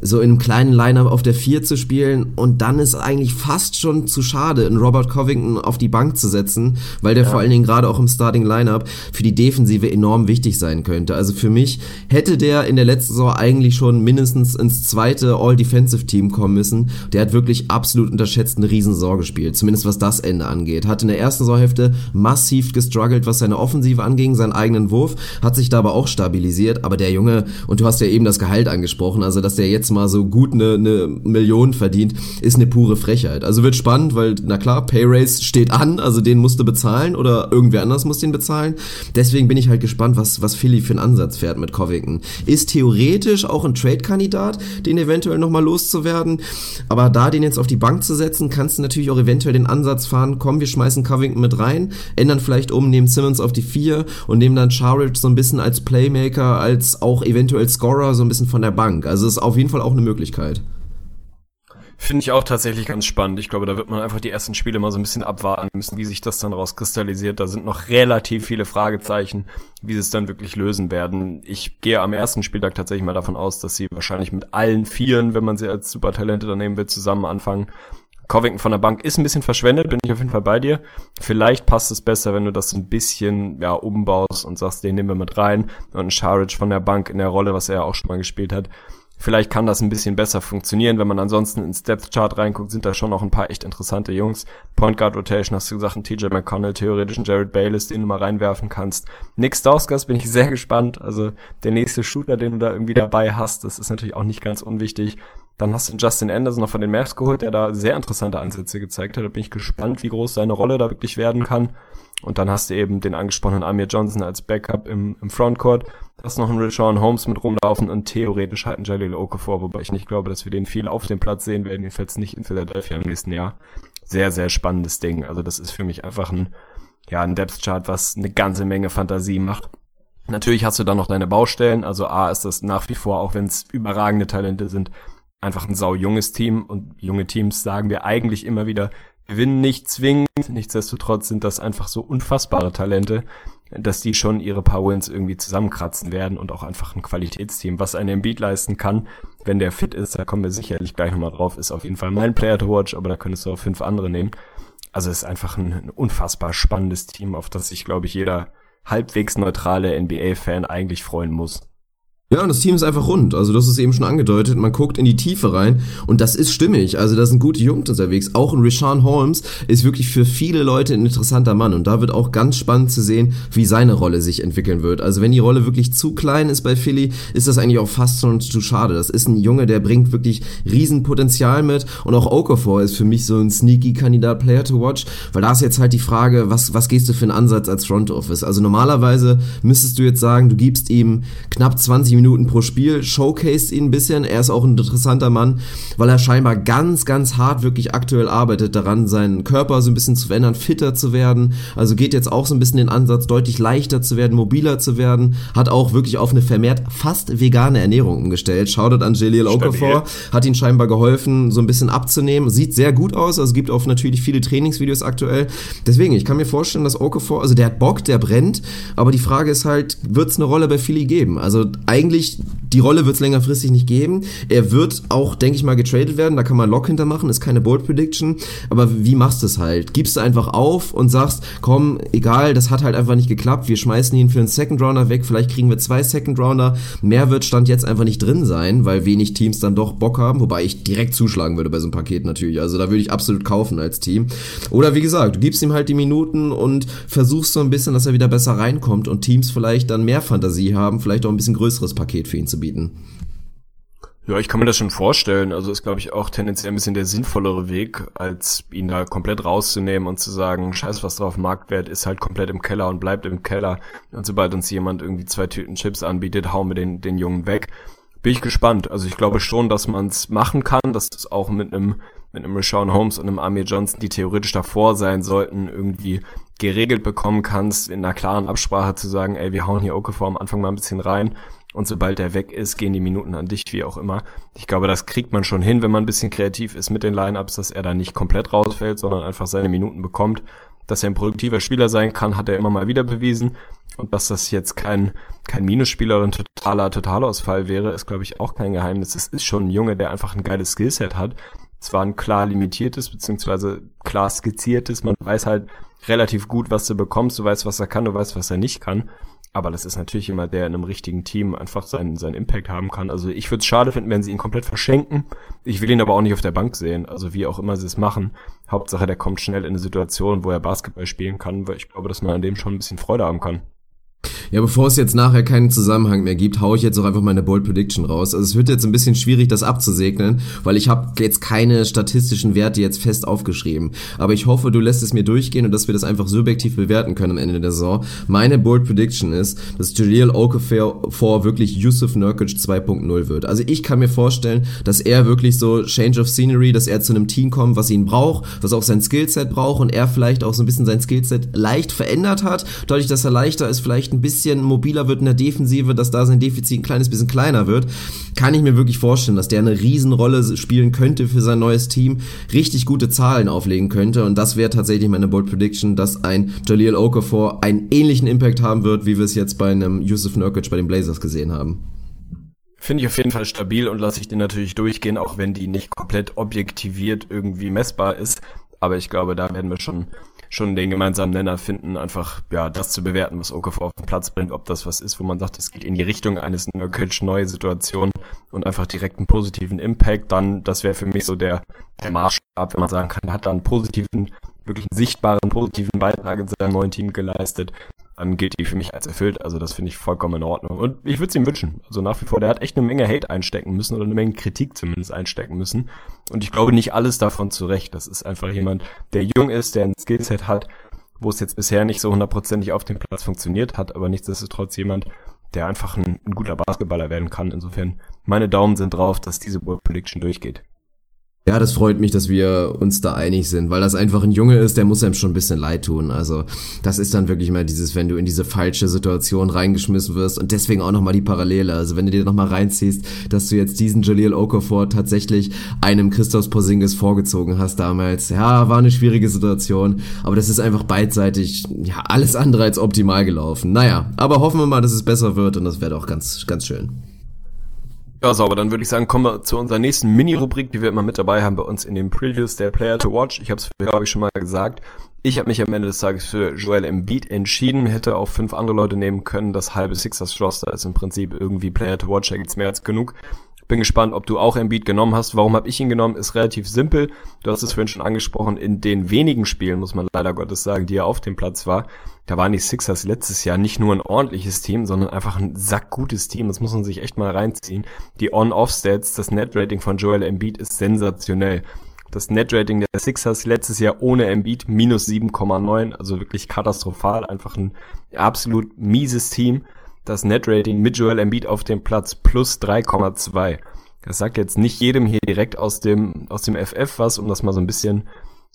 so in einem kleinen Lineup auf der 4 zu spielen und dann ist eigentlich fast schon zu schade, einen Robert Covington auf die Bank zu setzen, weil der ja. vor allen Dingen gerade auch im Starting Lineup für die Defensive enorm wichtig sein könnte. Also für mich hätte der in der letzten Saison eigentlich schon mindestens ins zweite All-Defensive-Team kommen müssen. Der hat wirklich absolut unterschätzt eine Riesensaison gespielt, zumindest was das Ende angeht. Hat in der ersten Saisonhälfte massiv gestruggelt, was seine Offensive anging, seinen eigenen Wurf, hat sich da aber auch stabilisiert, aber der Junge, und du hast ja eben das Gehalt angesprochen, also dass der jetzt jetzt mal so gut eine, eine Million verdient, ist eine pure Frechheit. Also wird spannend, weil, na klar, Pay Race steht an, also den musst du bezahlen oder irgendwer anders muss den bezahlen. Deswegen bin ich halt gespannt, was, was Philly für einen Ansatz fährt mit Covington. Ist theoretisch auch ein Trade-Kandidat, den eventuell nochmal loszuwerden, aber da den jetzt auf die Bank zu setzen, kannst du natürlich auch eventuell den Ansatz fahren, komm, wir schmeißen Covington mit rein, ändern vielleicht um, nehmen Simmons auf die vier und nehmen dann Charic so ein bisschen als Playmaker, als auch eventuell Scorer so ein bisschen von der Bank. Also ist auf jeden Fall auch eine Möglichkeit. Finde ich auch tatsächlich ganz spannend. Ich glaube, da wird man einfach die ersten Spiele mal so ein bisschen abwarten müssen, wie sich das dann rauskristallisiert. Da sind noch relativ viele Fragezeichen, wie sie es dann wirklich lösen werden. Ich gehe am ersten Spieltag tatsächlich mal davon aus, dass sie wahrscheinlich mit allen Vieren, wenn man sie als Supertalente dann nehmen will, zusammen anfangen. Covington von der Bank ist ein bisschen verschwendet, bin ich auf jeden Fall bei dir. Vielleicht passt es besser, wenn du das ein bisschen ja, umbaust und sagst, den nehmen wir mit rein und ein Sharic von der Bank in der Rolle, was er ja auch schon mal gespielt hat. Vielleicht kann das ein bisschen besser funktionieren. Wenn man ansonsten ins Depth Chart reinguckt, sind da schon noch ein paar echt interessante Jungs. Point Guard Rotation hast du gesagt, ein TJ McConnell, theoretisch ein Jared Bayless, den du mal reinwerfen kannst. Nick Stauskas bin ich sehr gespannt. Also der nächste Shooter, den du da irgendwie dabei hast, das ist natürlich auch nicht ganz unwichtig. Dann hast du Justin Anderson noch von den Mavs geholt, der da sehr interessante Ansätze gezeigt hat. Da bin ich gespannt, wie groß seine Rolle da wirklich werden kann. Und dann hast du eben den angesprochenen Amir Johnson als Backup im, im Frontcourt. Hast noch einen Rashawn Holmes mit rumlaufen und theoretisch halt einen Jalil Okafor, wobei ich nicht glaube, dass wir den viel auf dem Platz sehen werden, jedenfalls nicht in Philadelphia im nächsten Jahr. Sehr, sehr spannendes Ding. Also das ist für mich einfach ein, ja, ein Depth Chart, was eine ganze Menge Fantasie macht. Natürlich hast du dann noch deine Baustellen. Also A ist das nach wie vor, auch wenn es überragende Talente sind, einfach ein sau junges Team und junge Teams sagen wir eigentlich immer wieder, gewinnen nicht zwingend. Nichtsdestotrotz sind das einfach so unfassbare Talente, dass die schon ihre paar Wins irgendwie zusammenkratzen werden und auch einfach ein Qualitätsteam, was einen Beat leisten kann, wenn der fit ist, da kommen wir sicherlich gleich nochmal drauf, ist auf jeden Fall mein Player to watch, aber da könntest du auch fünf andere nehmen. Also es ist einfach ein, ein unfassbar spannendes Team, auf das sich, glaube ich, jeder halbwegs neutrale NBA-Fan eigentlich freuen muss. Ja, und das Team ist einfach rund. Also, das ist eben schon angedeutet. Man guckt in die Tiefe rein und das ist stimmig. Also, da sind gute Jungs unterwegs. Auch ein Rishan Holmes ist wirklich für viele Leute ein interessanter Mann und da wird auch ganz spannend zu sehen, wie seine Rolle sich entwickeln wird. Also, wenn die Rolle wirklich zu klein ist bei Philly, ist das eigentlich auch fast schon zu schade. Das ist ein Junge, der bringt wirklich Riesenpotenzial mit und auch Okafor ist für mich so ein sneaky Kandidat Player to watch, weil da ist jetzt halt die Frage, was, was gehst du für einen Ansatz als Front Office? Also, normalerweise müsstest du jetzt sagen, du gibst ihm knapp 20 Minuten pro Spiel, showcased ihn ein bisschen. Er ist auch ein interessanter Mann, weil er scheinbar ganz, ganz hart wirklich aktuell arbeitet daran, seinen Körper so ein bisschen zu verändern, fitter zu werden. Also geht jetzt auch so ein bisschen den Ansatz, deutlich leichter zu werden, mobiler zu werden. Hat auch wirklich auf eine vermehrt fast vegane Ernährung umgestellt. Shoutout an Jalil Okafor. Hat ihn scheinbar geholfen, so ein bisschen abzunehmen. Sieht sehr gut aus. Also gibt auch natürlich viele Trainingsvideos aktuell. Deswegen, ich kann mir vorstellen, dass Okafor, also der hat Bock, der brennt. Aber die Frage ist halt, wird es eine Rolle bei Philly geben? Also eigentlich die Rolle wird es längerfristig nicht geben. Er wird auch, denke ich mal, getradet werden. Da kann man Lock hintermachen, ist keine Bold Prediction. Aber wie machst du es halt? Gibst du einfach auf und sagst, komm, egal, das hat halt einfach nicht geklappt. Wir schmeißen ihn für einen Second Rounder weg. Vielleicht kriegen wir zwei Second Rounder. Mehr wird Stand jetzt einfach nicht drin sein, weil wenig Teams dann doch Bock haben. Wobei ich direkt zuschlagen würde bei so einem Paket natürlich. Also da würde ich absolut kaufen als Team. Oder wie gesagt, du gibst ihm halt die Minuten und versuchst so ein bisschen, dass er wieder besser reinkommt und Teams vielleicht dann mehr Fantasie haben, vielleicht auch ein bisschen größeres Paket für ihn zu bieten. Ja, ich kann mir das schon vorstellen. Also ist, glaube ich, auch tendenziell ein bisschen der sinnvollere Weg, als ihn da komplett rauszunehmen und zu sagen, scheiß was drauf, Marktwert ist halt komplett im Keller und bleibt im Keller. Und sobald uns jemand irgendwie zwei Tüten Chips anbietet, hauen wir den, den Jungen weg. Bin ich gespannt. Also ich glaube schon, dass man es machen kann, dass es auch mit einem mit einem Rashawn Holmes und einem Amir Johnson, die theoretisch davor sein sollten, irgendwie geregelt bekommen kannst, in einer klaren Absprache zu sagen, ey, wir hauen hier Okafor am Anfang mal ein bisschen rein und sobald er weg ist, gehen die Minuten an dich, wie auch immer. Ich glaube, das kriegt man schon hin, wenn man ein bisschen kreativ ist mit den Lineups, dass er da nicht komplett rausfällt, sondern einfach seine Minuten bekommt. Dass er ein produktiver Spieler sein kann, hat er immer mal wieder bewiesen. Und dass das jetzt kein, kein Minusspieler oder ein totaler Totalausfall wäre, ist, glaube ich, auch kein Geheimnis. Es ist schon ein Junge, der einfach ein geiles Skillset hat. Zwar ein klar limitiertes, beziehungsweise klar skizziertes. Man weiß halt relativ gut, was du bekommst. Du weißt, was er kann, du weißt, was er nicht kann. Aber das ist natürlich jemand, der in einem richtigen Team einfach seinen, seinen Impact haben kann. Also ich würde es schade finden, wenn sie ihn komplett verschenken. Ich will ihn aber auch nicht auf der Bank sehen. Also wie auch immer sie es machen. Hauptsache, der kommt schnell in eine Situation, wo er Basketball spielen kann, weil ich glaube, dass man an dem schon ein bisschen Freude haben kann. Ja, bevor es jetzt nachher keinen Zusammenhang mehr gibt, haue ich jetzt auch einfach meine Bold Prediction raus. Also es wird jetzt ein bisschen schwierig, das abzusegnen, weil ich habe jetzt keine statistischen Werte jetzt fest aufgeschrieben. Aber ich hoffe, du lässt es mir durchgehen und dass wir das einfach subjektiv bewerten können am Ende der Saison. Meine Bold Prediction ist, dass Jaleel Okafor wirklich Yusuf Nurkic 2.0 wird. Also ich kann mir vorstellen, dass er wirklich so Change of Scenery, dass er zu einem Team kommt, was ihn braucht, was auch sein Skillset braucht und er vielleicht auch so ein bisschen sein Skillset leicht verändert hat, dadurch, dass er leichter ist, vielleicht ein bisschen mobiler wird in der Defensive, dass da sein Defizit ein kleines bisschen kleiner wird, kann ich mir wirklich vorstellen, dass der eine Riesenrolle spielen könnte für sein neues Team, richtig gute Zahlen auflegen könnte und das wäre tatsächlich meine Bold Prediction, dass ein Jaleel Okafor einen ähnlichen Impact haben wird, wie wir es jetzt bei einem Yusuf Nurkic bei den Blazers gesehen haben. Finde ich auf jeden Fall stabil und lasse ich den natürlich durchgehen, auch wenn die nicht komplett objektiviert irgendwie messbar ist. Aber ich glaube, da werden wir schon schon den gemeinsamen Nenner finden, einfach ja das zu bewerten, was Okafor auf den Platz bringt, ob das was ist, wo man sagt, es geht in die Richtung eines Nurkic, neue Situation und einfach direkt einen positiven Impact, dann das wäre für mich so der, der Maßstab, wenn man sagen kann, hat da einen positiven, wirklich einen sichtbaren positiven Beitrag in seinem neuen Team geleistet dann gilt die für mich als erfüllt. Also das finde ich vollkommen in Ordnung. Und ich würde es ihm wünschen. Also nach wie vor, der hat echt eine Menge Hate einstecken müssen oder eine Menge Kritik zumindest einstecken müssen. Und ich glaube nicht alles davon zurecht. Das ist einfach jemand, der jung ist, der ein Skillset hat, wo es jetzt bisher nicht so hundertprozentig auf dem Platz funktioniert hat, aber nichtsdestotrotz jemand, der einfach ein, ein guter Basketballer werden kann. Insofern meine Daumen sind drauf, dass diese World Prediction durchgeht. Ja, das freut mich, dass wir uns da einig sind, weil das einfach ein Junge ist, der muss einem schon ein bisschen leid tun. Also das ist dann wirklich mal dieses, wenn du in diese falsche Situation reingeschmissen wirst und deswegen auch nochmal die Parallele. Also wenn du dir nochmal reinziehst, dass du jetzt diesen Jaleel Okafor tatsächlich einem Christoph Porzingis vorgezogen hast damals. Ja, war eine schwierige Situation, aber das ist einfach beidseitig, ja, alles andere als optimal gelaufen. Naja, aber hoffen wir mal, dass es besser wird und das wäre doch ganz, ganz schön. Ja, sauber. Dann würde ich sagen, kommen wir zu unserer nächsten Mini-Rubrik, die wir immer mit dabei haben bei uns in den Previews, der Player to Watch. Ich habe es, glaube ich, schon mal gesagt. Ich habe mich am Ende des Tages für Joel Embiid entschieden, hätte auch fünf andere Leute nehmen können. Das halbe Sixers-Roster ist im Prinzip irgendwie Player to Watch, da gibt's mehr als genug. Bin gespannt, ob du auch Embiid genommen hast. Warum habe ich ihn genommen? Ist relativ simpel. Du hast es vorhin schon angesprochen. In den wenigen Spielen, muss man leider Gottes sagen, die er auf dem Platz war, da waren die Sixers letztes Jahr nicht nur ein ordentliches Team, sondern einfach ein sackgutes Team. Das muss man sich echt mal reinziehen. Die On-Off-Stats, das Net-Rating von Joel Embiid ist sensationell. Das Net-Rating der Sixers letztes Jahr ohne Embiid minus 7,9, also wirklich katastrophal, einfach ein absolut mieses Team das Net-Rating mit Joel Embiid auf dem Platz plus 3,2. Das sagt jetzt nicht jedem hier direkt aus dem, aus dem FF was, um das mal so ein bisschen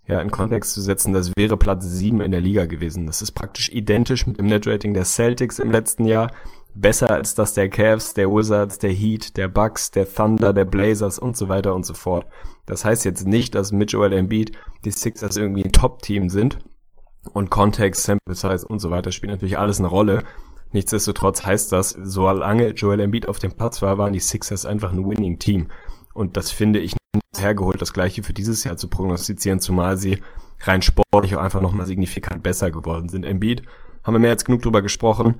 ja, in Kontext zu setzen. Das wäre Platz 7 in der Liga gewesen. Das ist praktisch identisch mit dem Net-Rating der Celtics im letzten Jahr. Besser als das der Cavs, der Wizards, der Heat, der Bucks, der Thunder, der Blazers und so weiter und so fort. Das heißt jetzt nicht, dass mit Joel Embiid die Sixers irgendwie ein Top-Team sind. Und Kontext, Sample Size und so weiter spielt natürlich alles eine Rolle. Nichtsdestotrotz heißt das, solange Joel Embiid auf dem Platz war, waren die Sixers einfach ein Winning Team. Und das finde ich nicht hergeholt, das gleiche für dieses Jahr zu prognostizieren, zumal sie rein sportlich auch einfach nochmal signifikant besser geworden sind. Embiid haben wir mehr als genug drüber gesprochen.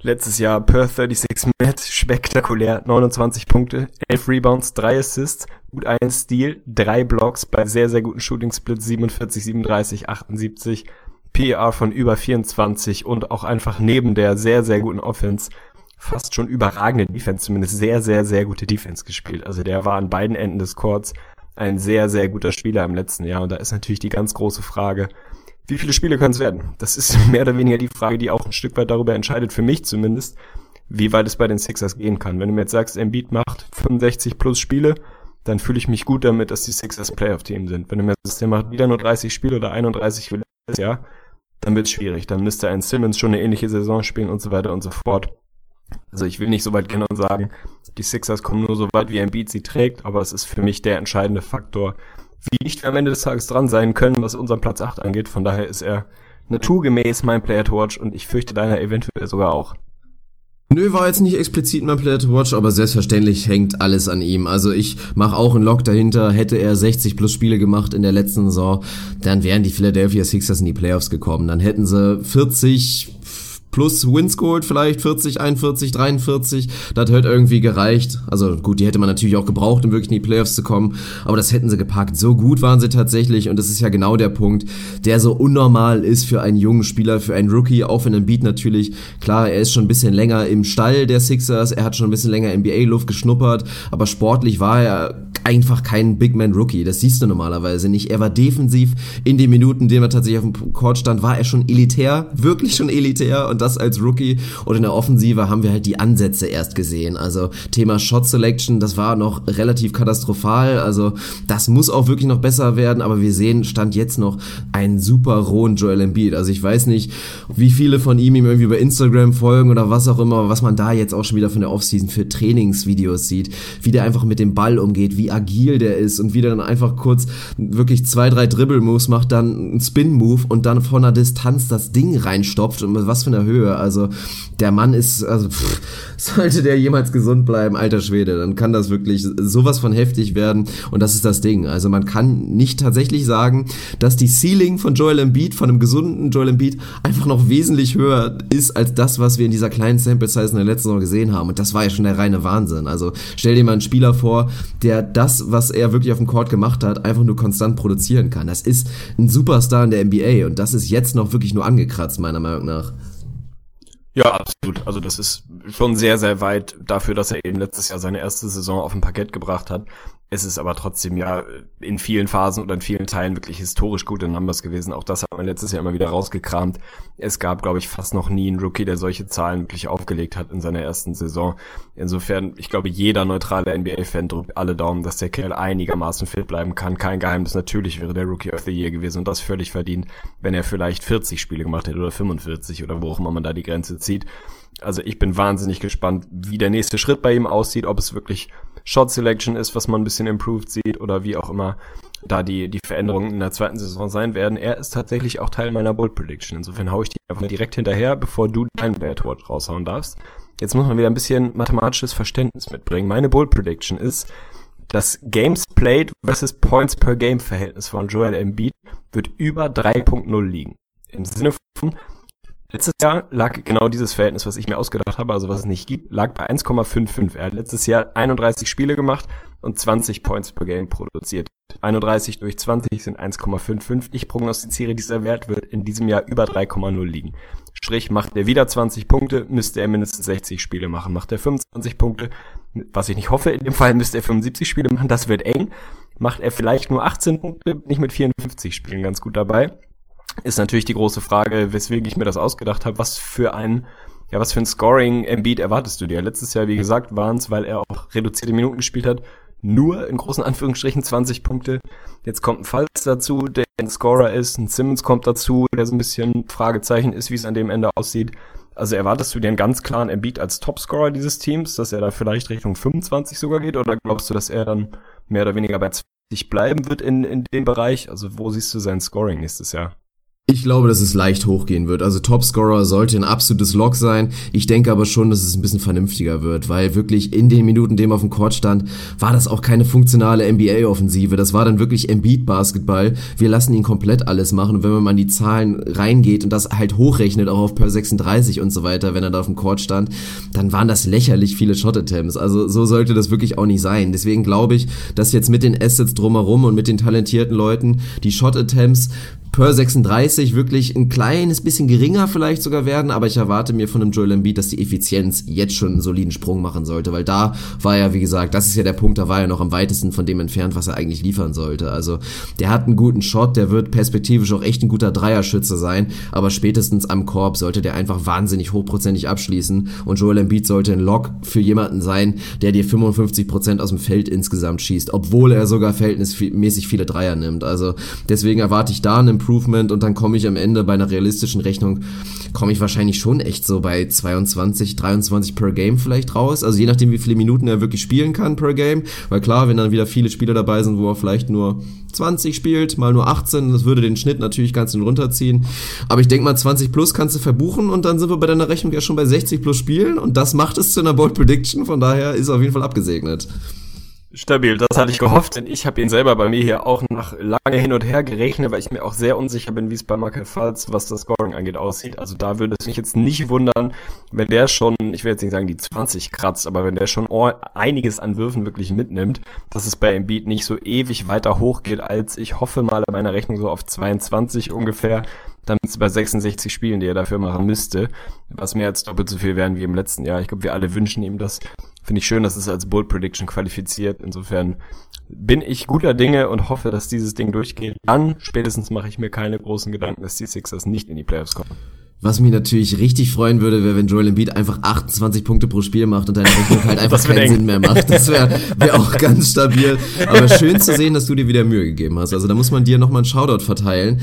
Letztes Jahr per 36 Minutes, spektakulär, 29 Punkte, 11 Rebounds, 3 Assists, gut ein Steal, 3 Blocks bei sehr, sehr guten Shooting Splits, 47, 37, 78, PR von über 24 und auch einfach neben der sehr, sehr guten Offense fast schon überragende Defense, zumindest sehr, sehr, sehr gute Defense gespielt. Also der war an beiden Enden des Courts ein sehr, sehr guter Spieler im letzten Jahr. Und da ist natürlich die ganz große Frage, wie viele Spiele können es werden? Das ist (laughs) mehr oder weniger die Frage, die auch ein Stück weit darüber entscheidet, für mich zumindest, wie weit es bei den Sixers gehen kann. Wenn du mir jetzt sagst, Embiid macht 65 plus Spiele, dann fühle ich mich gut damit, dass die Sixers Playoff-Team sind. Wenn du mir sagst, der macht wieder nur 30 Spiele oder 31 wie letztes Jahr, dann wird es schwierig. Dann müsste ein Simmons schon eine ähnliche Saison spielen und so weiter und so fort. Also ich will nicht so weit gehen und sagen, die Sixers kommen nur so weit, wie ein Beat sie trägt, aber es ist für mich der entscheidende Faktor, wie nicht wir am Ende des Tages dran sein können, was unseren Platz 8 angeht. Von daher ist er naturgemäß mein Player to watch und ich fürchte deiner eventuell sogar auch. Nö, war jetzt nicht explizit mein Player to Watch, aber selbstverständlich hängt alles an ihm. Also ich mache auch einen Lock dahinter. Hätte er 60 plus Spiele gemacht in der letzten Saison, dann wären die Philadelphia Sixers in die Playoffs gekommen. Dann hätten sie 40 plus Wins geholt, vielleicht 40, 41, 43. Das hat irgendwie gereicht. Also gut, die hätte man natürlich auch gebraucht, um wirklich in die Playoffs zu kommen. Aber das hätten sie gepackt. So gut waren sie tatsächlich. Und das ist ja genau der Punkt, der so unnormal ist für einen jungen Spieler, für einen Rookie. Auch wenn ein Beat natürlich, klar, er ist schon ein bisschen länger im Stall der Sixers. Er hat schon ein bisschen länger NBA-Luft geschnuppert. Aber sportlich war er einfach kein Big Man Rookie. Das siehst du normalerweise nicht. Er war defensiv in den Minuten, in denen er tatsächlich auf dem Court stand, war er schon elitär, wirklich schon elitär und das als Rookie. Und in der Offensive haben wir halt die Ansätze erst gesehen. Also Thema Shot Selection, das war noch relativ katastrophal. Also das muss auch wirklich noch besser werden. Aber wir sehen, stand jetzt noch einen super rohen Joel Embiid. Also ich weiß nicht, wie viele von ihm ihm irgendwie über Instagram folgen oder was auch immer, was man da jetzt auch schon wieder von der Offseason für Trainingsvideos sieht, wie der einfach mit dem Ball umgeht, wie agil der ist und wie der dann einfach kurz wirklich zwei, drei Dribble-Moves macht, dann einen Spin-Move und dann von der Distanz das Ding reinstopft und was für einer Höhe. Also der Mann ist, also pff, sollte der jemals gesund bleiben, alter Schwede, dann kann das wirklich sowas von heftig werden und das ist das Ding. Also man kann nicht tatsächlich sagen, dass die Ceiling von Joel Embiid, von einem gesunden Joel Embiid, einfach noch wesentlich höher ist als das, was wir in dieser kleinen Sample Size in der letzten Saison gesehen haben. Und das war ja schon der reine Wahnsinn. Also stell dir mal einen Spieler vor, der das, was er wirklich auf dem Court gemacht hat, einfach nur konstant produzieren kann. Das ist ein Superstar in der NBA und das ist jetzt noch wirklich nur angekratzt, meiner Meinung nach. Ja, absolut. Also das ist schon sehr, sehr weit dafür, dass er eben letztes Jahr seine erste Saison auf dem Parkett gebracht hat. Es ist aber trotzdem ja in vielen Phasen oder in vielen Teilen wirklich historisch gute Numbers gewesen. Auch das hat man letztes Jahr immer wieder rausgekramt. Es gab, glaube ich, fast noch nie einen Rookie, der solche Zahlen wirklich aufgelegt hat in seiner ersten Saison. Insofern, ich glaube, jeder neutrale NBA-Fan drückt alle Daumen, dass der Kerl einigermaßen fit bleiben kann. Kein Geheimnis. Natürlich wäre der Rookie of the Year gewesen und das völlig verdient, wenn er vielleicht 40 Spiele gemacht hätte oder 45 oder wo auch immer man da die Grenze zieht. Also ich bin wahnsinnig gespannt, wie der nächste Schritt bei ihm aussieht, ob es wirklich Shot Selection ist, was man ein bisschen improved sieht oder wie auch immer da die, die Veränderungen in der zweiten Saison sein werden. Er ist tatsächlich auch Teil meiner Bold Prediction. Insofern haue ich die einfach direkt hinterher, bevor du dein Bad Word raushauen darfst. Jetzt muss man wieder ein bisschen mathematisches Verständnis mitbringen. Meine Bold Prediction ist, das Games Played versus Points per Game Verhältnis von Joel Embiid wird über 3.0 liegen. Im Sinne von, Letztes Jahr lag genau dieses Verhältnis, was ich mir ausgedacht habe, also was es nicht gibt, lag bei 1,55. Er hat letztes Jahr 31 Spiele gemacht und 20 Points per Game produziert. 31 durch 20 sind 1,55. Ich prognostiziere, dieser Wert wird in diesem Jahr über 3,0 liegen. Sprich, macht er wieder 20 Punkte, müsste er mindestens 60 Spiele machen. Macht er 25 Punkte, was ich nicht hoffe, in dem Fall müsste er 75 Spiele machen, das wird eng. Macht er vielleicht nur 18 Punkte, nicht mit 54 Spielen ganz gut dabei ist natürlich die große Frage, weswegen ich mir das ausgedacht habe, was für ein ja, was für ein Scoring Embiid erwartest du dir? Letztes Jahr, wie gesagt, waren es, weil er auch reduzierte Minuten gespielt hat, nur in großen Anführungsstrichen 20 Punkte. Jetzt kommt ein Falls dazu, der ein Scorer ist, ein Simmons kommt dazu, der so ein bisschen Fragezeichen ist, wie es an dem Ende aussieht. Also erwartest du dir einen ganz klaren Embiid als Topscorer dieses Teams, dass er da vielleicht Richtung 25 sogar geht, oder glaubst du, dass er dann mehr oder weniger bei 20 bleiben wird in, in dem Bereich? Also wo siehst du sein Scoring nächstes Jahr? Ich glaube, dass es leicht hochgehen wird. Also Topscorer sollte ein absolutes Lock sein. Ich denke aber schon, dass es ein bisschen vernünftiger wird, weil wirklich in den Minuten, in dem auf dem Court stand, war das auch keine funktionale NBA-Offensive. Das war dann wirklich Embiid-Basketball. Wir lassen ihn komplett alles machen. Und wenn man mal in die Zahlen reingeht und das halt hochrechnet, auch auf per 36 und so weiter, wenn er da auf dem Court stand, dann waren das lächerlich viele Shot-Attempts. Also so sollte das wirklich auch nicht sein. Deswegen glaube ich, dass jetzt mit den Assets drumherum und mit den talentierten Leuten die Shot-Attempts per 36 wirklich ein kleines bisschen geringer vielleicht sogar werden, aber ich erwarte mir von einem Joel Embiid, dass die Effizienz jetzt schon einen soliden Sprung machen sollte, weil da war ja, wie gesagt, das ist ja der Punkt, da war er noch am weitesten von dem entfernt, was er eigentlich liefern sollte. Also der hat einen guten Shot, der wird perspektivisch auch echt ein guter Dreierschütze sein, aber spätestens am Korb sollte der einfach wahnsinnig hochprozentig abschließen und Joel Embiid sollte ein Lock für jemanden sein, der dir 55% aus dem Feld insgesamt schießt, obwohl er sogar verhältnismäßig viele Dreier nimmt. Also deswegen erwarte ich da einen Improvement und dann komme ich am Ende bei einer realistischen Rechnung, komme ich wahrscheinlich schon echt so bei 22, 23 per Game vielleicht raus. Also je nachdem, wie viele Minuten er wirklich spielen kann per Game. Weil klar, wenn dann wieder viele Spieler dabei sind, wo er vielleicht nur 20 spielt, mal nur 18, das würde den Schnitt natürlich ganz schön runterziehen. Aber ich denke mal, 20 plus kannst du verbuchen und dann sind wir bei deiner Rechnung ja schon bei 60 plus Spielen und das macht es zu einer Bold Prediction. Von daher ist auf jeden Fall abgesegnet. Stabil, das hatte ich gehofft, denn ich habe ihn selber bei mir hier auch nach lange hin und her gerechnet, weil ich mir auch sehr unsicher bin, wie es bei Michael Falls, was das Scoring angeht, aussieht. Also da würde es mich jetzt nicht wundern, wenn der schon, ich will jetzt nicht sagen die 20 kratzt, aber wenn der schon einiges an Würfen wirklich mitnimmt, dass es bei Embiid nicht so ewig weiter hochgeht, als ich hoffe mal in meiner Rechnung so auf 22 ungefähr dann ist bei 66 Spielen, die er dafür machen müsste, was mehr als doppelt so viel wären wie im letzten Jahr. Ich glaube, wir alle wünschen ihm das. Finde ich schön, dass es als Bold Prediction qualifiziert. Insofern bin ich guter Dinge und hoffe, dass dieses Ding durchgeht. Dann spätestens mache ich mir keine großen Gedanken, dass die Sixers nicht in die Playoffs kommen. Was mich natürlich richtig freuen würde, wäre, wenn Joel Embiid einfach 28 Punkte pro Spiel macht und deine Rechnung halt (laughs) einfach keinen eng. Sinn mehr macht. Das wäre wär auch ganz stabil. Aber schön zu sehen, dass du dir wieder Mühe gegeben hast. Also da muss man dir nochmal einen Shoutout verteilen.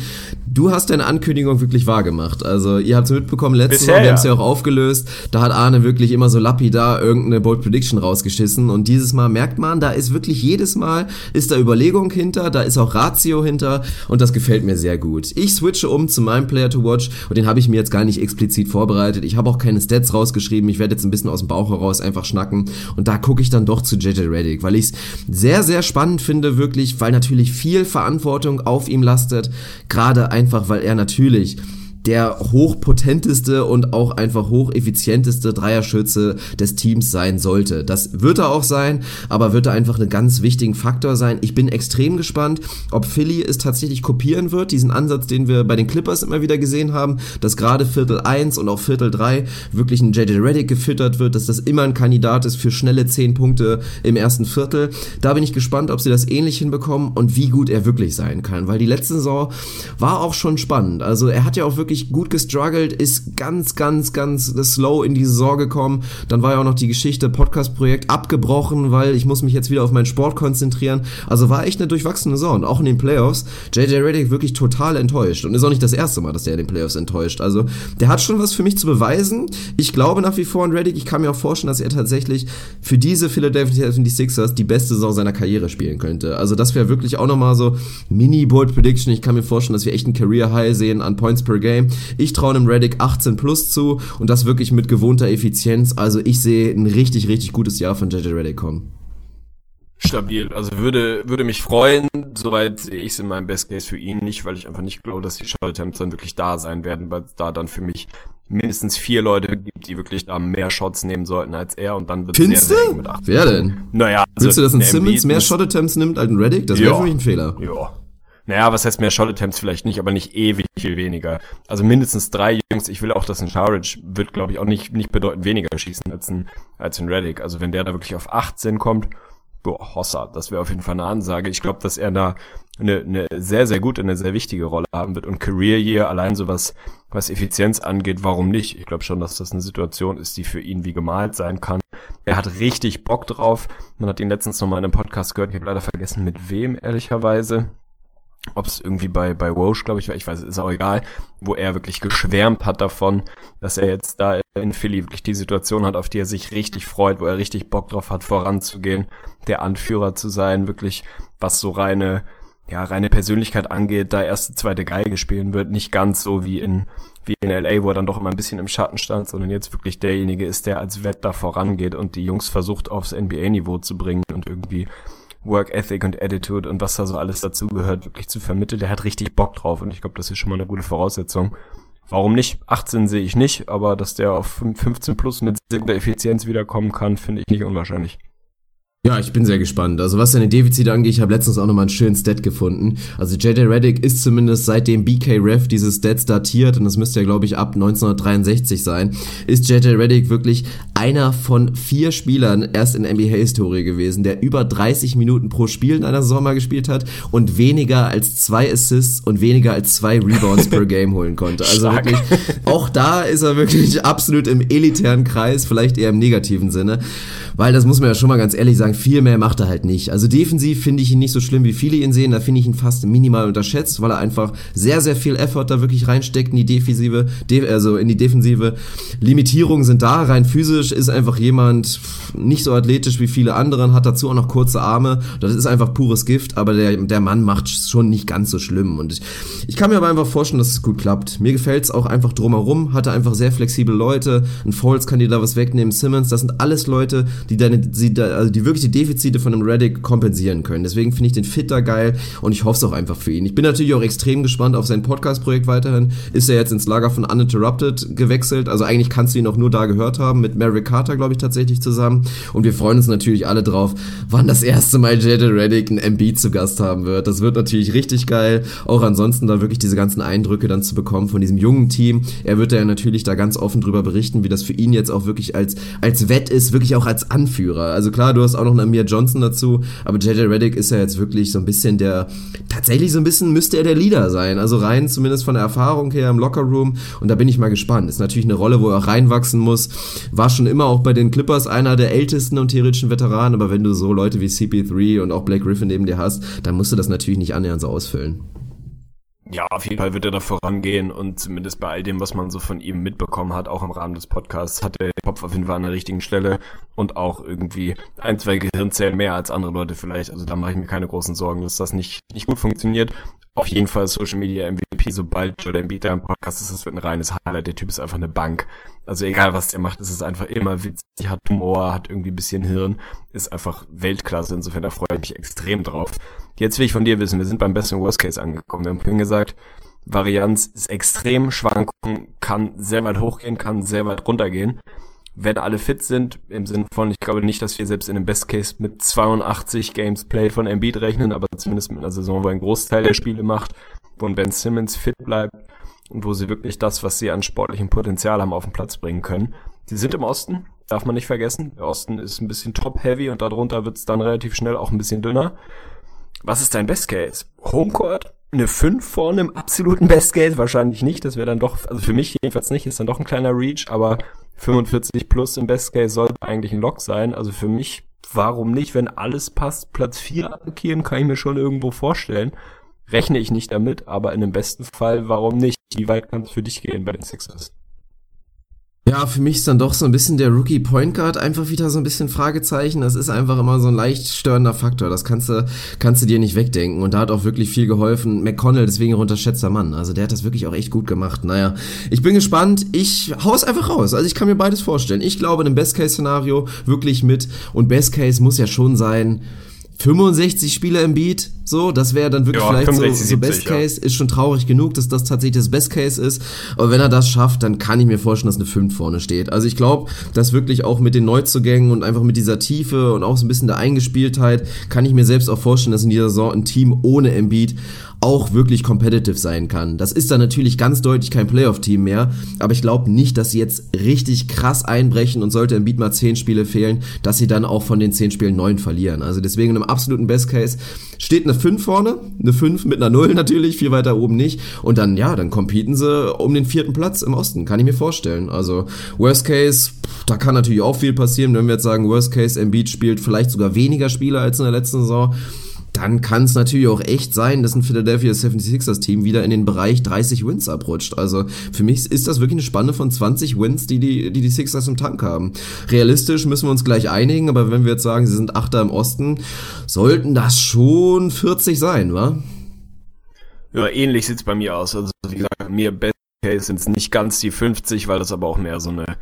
Du hast deine Ankündigung wirklich wahr gemacht. Also ihr habt es mitbekommen, letztes Mal, wir ja. haben es ja auch aufgelöst, da hat Arne wirklich immer so lapidar irgendeine Bold Prediction rausgeschissen und dieses Mal merkt man, da ist wirklich jedes Mal, ist da Überlegung hinter, da ist auch Ratio hinter und das gefällt mir sehr gut. Ich switche um zu meinem Player to Watch und den habe ich mir jetzt gar nicht explizit vorbereitet. Ich habe auch keine Stats rausgeschrieben. Ich werde jetzt ein bisschen aus dem Bauch heraus einfach schnacken. Und da gucke ich dann doch zu JJ Reddick, weil ich es sehr, sehr spannend finde, wirklich, weil natürlich viel Verantwortung auf ihm lastet. Gerade einfach, weil er natürlich der hochpotenteste und auch einfach hocheffizienteste Dreierschütze des Teams sein sollte. Das wird er auch sein, aber wird er einfach einen ganz wichtigen Faktor sein. Ich bin extrem gespannt, ob Philly es tatsächlich kopieren wird, diesen Ansatz, den wir bei den Clippers immer wieder gesehen haben, dass gerade Viertel 1 und auch Viertel 3 wirklich ein JJ Reddick gefüttert wird, dass das immer ein Kandidat ist für schnelle 10 Punkte im ersten Viertel. Da bin ich gespannt, ob sie das ähnlich hinbekommen und wie gut er wirklich sein kann, weil die letzte Saison war auch schon spannend. Also er hat ja auch wirklich wirklich gut gestruggelt, ist ganz, ganz, ganz slow in die Saison gekommen. Dann war ja auch noch die Geschichte Podcast-Projekt abgebrochen, weil ich muss mich jetzt wieder auf meinen Sport konzentrieren. Also war echt eine durchwachsene Saison. Und auch in den Playoffs, JJ Reddick wirklich total enttäuscht. Und ist auch nicht das erste Mal, dass der in den Playoffs enttäuscht. Also der hat schon was für mich zu beweisen. Ich glaube nach wie vor an Reddick. Ich kann mir auch vorstellen, dass er tatsächlich für diese Philadelphia 76ers die beste Saison seiner Karriere spielen könnte. Also das wäre wirklich auch nochmal so Mini-Bold Prediction. Ich kann mir vorstellen, dass wir echt ein Career High sehen an Points per Game. Ich traue einem Reddick 18 plus zu und das wirklich mit gewohnter Effizienz. Also ich sehe ein richtig, richtig gutes Jahr von JJ Reddick kommen. Stabil. Also würde, würde mich freuen. Soweit sehe ich es in meinem Best Case für ihn nicht, weil ich einfach nicht glaube, dass die Attempts dann wirklich da sein werden, weil es da dann für mich mindestens vier Leute gibt, die wirklich da mehr Shots nehmen sollten als er und dann wird es sehr, sehr mit 18. Wer denn? Naja. Also Willst du, dass ein Simmons mehr Shot Attempts nimmt als ein Reddick? Das wäre für mich ein Fehler. Ja. Naja, was heißt mehr Shot Attempts vielleicht nicht, aber nicht ewig viel weniger. Also mindestens drei Jungs. Ich will auch, dass ein Sharic wird, glaube ich, auch nicht, nicht bedeutend weniger schießen als ein, als ein Reddick. Also wenn der da wirklich auf 18 kommt, boah, Hossa, das wäre auf jeden Fall eine Ansage. Ich glaube, dass er da eine, eine sehr, sehr gute, eine sehr wichtige Rolle haben wird. Und Career Year, allein so was, was Effizienz angeht, warum nicht? Ich glaube schon, dass das eine Situation ist, die für ihn wie gemalt sein kann. Er hat richtig Bock drauf. Man hat ihn letztens nochmal in einem Podcast gehört. Ich habe leider vergessen, mit wem, ehrlicherweise ob es irgendwie bei, bei Roche, glaube ich, war, ich weiß, ist auch egal, wo er wirklich geschwärmt hat davon, dass er jetzt da in Philly wirklich die Situation hat, auf die er sich richtig freut, wo er richtig Bock drauf hat, voranzugehen, der Anführer zu sein, wirklich, was so reine, ja, reine Persönlichkeit angeht, da erste, zweite Geige spielen wird, nicht ganz so wie in, wie in LA, wo er dann doch immer ein bisschen im Schatten stand, sondern jetzt wirklich derjenige ist, der als Wett da vorangeht und die Jungs versucht aufs NBA-Niveau zu bringen und irgendwie Work Ethic und Attitude und was da so alles dazugehört, wirklich zu vermitteln. Der hat richtig Bock drauf und ich glaube, das ist schon mal eine gute Voraussetzung. Warum nicht? 18 sehe ich nicht, aber dass der auf 15 plus mit sehr guter Effizienz wiederkommen kann, finde ich nicht unwahrscheinlich. Ja, ich bin sehr gespannt. Also was seine Defizite angeht, ich habe letztens auch nochmal einen schönen Stat gefunden. Also JJ Reddick ist zumindest seitdem BK Ref diese Stats datiert, und das müsste ja glaube ich ab 1963 sein, ist JJ Reddick wirklich einer von vier Spielern erst in NBA-Historie gewesen, der über 30 Minuten pro Spiel in einer Saison mal gespielt hat und weniger als zwei Assists und weniger als zwei Rebounds per (laughs) Game holen konnte. Also Stark. wirklich, auch da ist er wirklich absolut im elitären Kreis, vielleicht eher im negativen Sinne, weil das muss man ja schon mal ganz ehrlich sagen, sagen, viel mehr macht er halt nicht. Also defensiv finde ich ihn nicht so schlimm, wie viele ihn sehen. Da finde ich ihn fast minimal unterschätzt, weil er einfach sehr, sehr viel Effort da wirklich reinsteckt in die Defensive, also in die Defensive. Limitierungen sind da, rein physisch ist einfach jemand nicht so athletisch wie viele anderen, hat dazu auch noch kurze Arme. Das ist einfach pures Gift, aber der, der Mann macht schon nicht ganz so schlimm. Und ich, ich kann mir aber einfach vorstellen, dass es gut klappt. Mir gefällt es auch einfach drumherum, hatte einfach sehr flexible Leute. Ein Foles kann dir da was wegnehmen, Simmons, das sind alles Leute, die deine, die, also die wirklich die Defizite von einem Reddick kompensieren können. Deswegen finde ich den Fit da geil und ich hoffe es auch einfach für ihn. Ich bin natürlich auch extrem gespannt auf sein Podcast-Projekt weiterhin. Ist er jetzt ins Lager von Uninterrupted gewechselt? Also eigentlich kannst du ihn auch nur da gehört haben, mit Mary Carter, glaube ich, tatsächlich zusammen. Und wir freuen uns natürlich alle drauf, wann das erste Mal JJ Reddick ein MB zu Gast haben wird. Das wird natürlich richtig geil. Auch ansonsten da wirklich diese ganzen Eindrücke dann zu bekommen von diesem jungen Team. Er wird ja natürlich da ganz offen drüber berichten, wie das für ihn jetzt auch wirklich als, als Wett ist, wirklich auch als Anführer. Also klar, du hast auch noch einen Amir Johnson dazu, aber JJ Reddick ist ja jetzt wirklich so ein bisschen der, tatsächlich so ein bisschen müsste er der Leader sein. Also rein zumindest von der Erfahrung her im Lockerroom. Und da bin ich mal gespannt. Ist natürlich eine Rolle, wo er auch reinwachsen muss. War schon immer auch bei den Clippers einer der ältesten und theoretischen Veteranen, aber wenn du so Leute wie CP3 und auch Blake Griffin neben dir hast, dann musst du das natürlich nicht annähernd so ausfüllen. Ja, auf jeden Fall wird er da vorangehen und zumindest bei all dem, was man so von ihm mitbekommen hat, auch im Rahmen des Podcasts, hat er den Kopf auf jeden Fall an der richtigen Stelle und auch irgendwie ein, zwei Gehirnzellen mehr als andere Leute vielleicht. Also da mache ich mir keine großen Sorgen, dass das nicht, nicht gut funktioniert. Auf jeden Fall Social Media MVP, sobald Jordan da im Podcast ist, das wird ein reines Highlight. Der Typ ist einfach eine Bank. Also egal, was der macht, ist es einfach immer witzig, hat Humor, hat irgendwie ein bisschen Hirn, ist einfach Weltklasse. Insofern, da freue ich mich extrem drauf. Jetzt will ich von dir wissen, wir sind beim besten Worst Case angekommen. Wir haben vorhin gesagt, Varianz ist extrem, Schwankungen kann sehr weit hochgehen, kann sehr weit runtergehen. Wenn alle fit sind, im Sinne von, ich glaube nicht, dass wir selbst in dem Best Case mit 82 Games Played von Embiid rechnen, aber zumindest mit einer Saison, wo ein Großteil der Spiele macht, wo ein Ben Simmons fit bleibt, und wo sie wirklich das, was sie an sportlichem Potenzial haben, auf den Platz bringen können. Sie sind im Osten, darf man nicht vergessen. Der Osten ist ein bisschen top-heavy und darunter wird es dann relativ schnell auch ein bisschen dünner. Was ist dein Best Case? Homecourt? Eine 5 vorne im absoluten Best Case? Wahrscheinlich nicht. Das wäre dann doch, also für mich jedenfalls nicht, ist dann doch ein kleiner Reach, aber 45 plus im Best Case sollte eigentlich ein Lock sein. Also für mich, warum nicht, wenn alles passt, Platz 4 attackieren, kann ich mir schon irgendwo vorstellen rechne ich nicht damit, aber in dem besten Fall, warum nicht? Wie weit kann es für dich gehen bei den Sixers? Ja, für mich ist dann doch so ein bisschen der Rookie Point Guard einfach wieder so ein bisschen Fragezeichen. Das ist einfach immer so ein leicht störender Faktor. Das kannst du, kannst du dir nicht wegdenken. Und da hat auch wirklich viel geholfen. McConnell, deswegen unterschätzter Mann. Also der hat das wirklich auch echt gut gemacht. Naja, ich bin gespannt. Ich hau's einfach raus. Also ich kann mir beides vorstellen. Ich glaube, in einem Best-Case-Szenario wirklich mit. Und Best-Case muss ja schon sein, 65 Spieler im Beat, so, das wäre dann wirklich ja, vielleicht 65, so, so Best Case, ja. ist schon traurig genug, dass das tatsächlich das Best Case ist, aber wenn er das schafft, dann kann ich mir vorstellen, dass eine 5 vorne steht. Also ich glaube, dass wirklich auch mit den Neuzugängen und einfach mit dieser Tiefe und auch so ein bisschen der Eingespieltheit, kann ich mir selbst auch vorstellen, dass in dieser Saison ein Team ohne Embiid auch wirklich competitive sein kann. Das ist dann natürlich ganz deutlich kein Playoff-Team mehr, aber ich glaube nicht, dass sie jetzt richtig krass einbrechen und sollte Beat mal 10 Spiele fehlen, dass sie dann auch von den 10 Spielen 9 verlieren. Also deswegen in einem absoluten Best Case steht eine 5 vorne, eine 5 mit einer 0 natürlich, viel weiter oben nicht und dann, ja, dann competen sie um den vierten Platz im Osten, kann ich mir vorstellen. Also Worst Case, da kann natürlich auch viel passieren, wenn wir jetzt sagen, Worst Case, Embiid spielt vielleicht sogar weniger Spiele als in der letzten Saison dann kann es natürlich auch echt sein, dass ein Philadelphia 76ers Team wieder in den Bereich 30 Wins abrutscht. Also für mich ist das wirklich eine Spanne von 20 Wins, die die, die, die Sixers im Tank haben. Realistisch müssen wir uns gleich einigen, aber wenn wir jetzt sagen, sie sind Achter im Osten, sollten das schon 40 sein, wa? Ja, ähnlich sieht's bei mir aus. Also wie gesagt, mir Best Case sind es nicht ganz die 50, weil das aber auch mehr so eine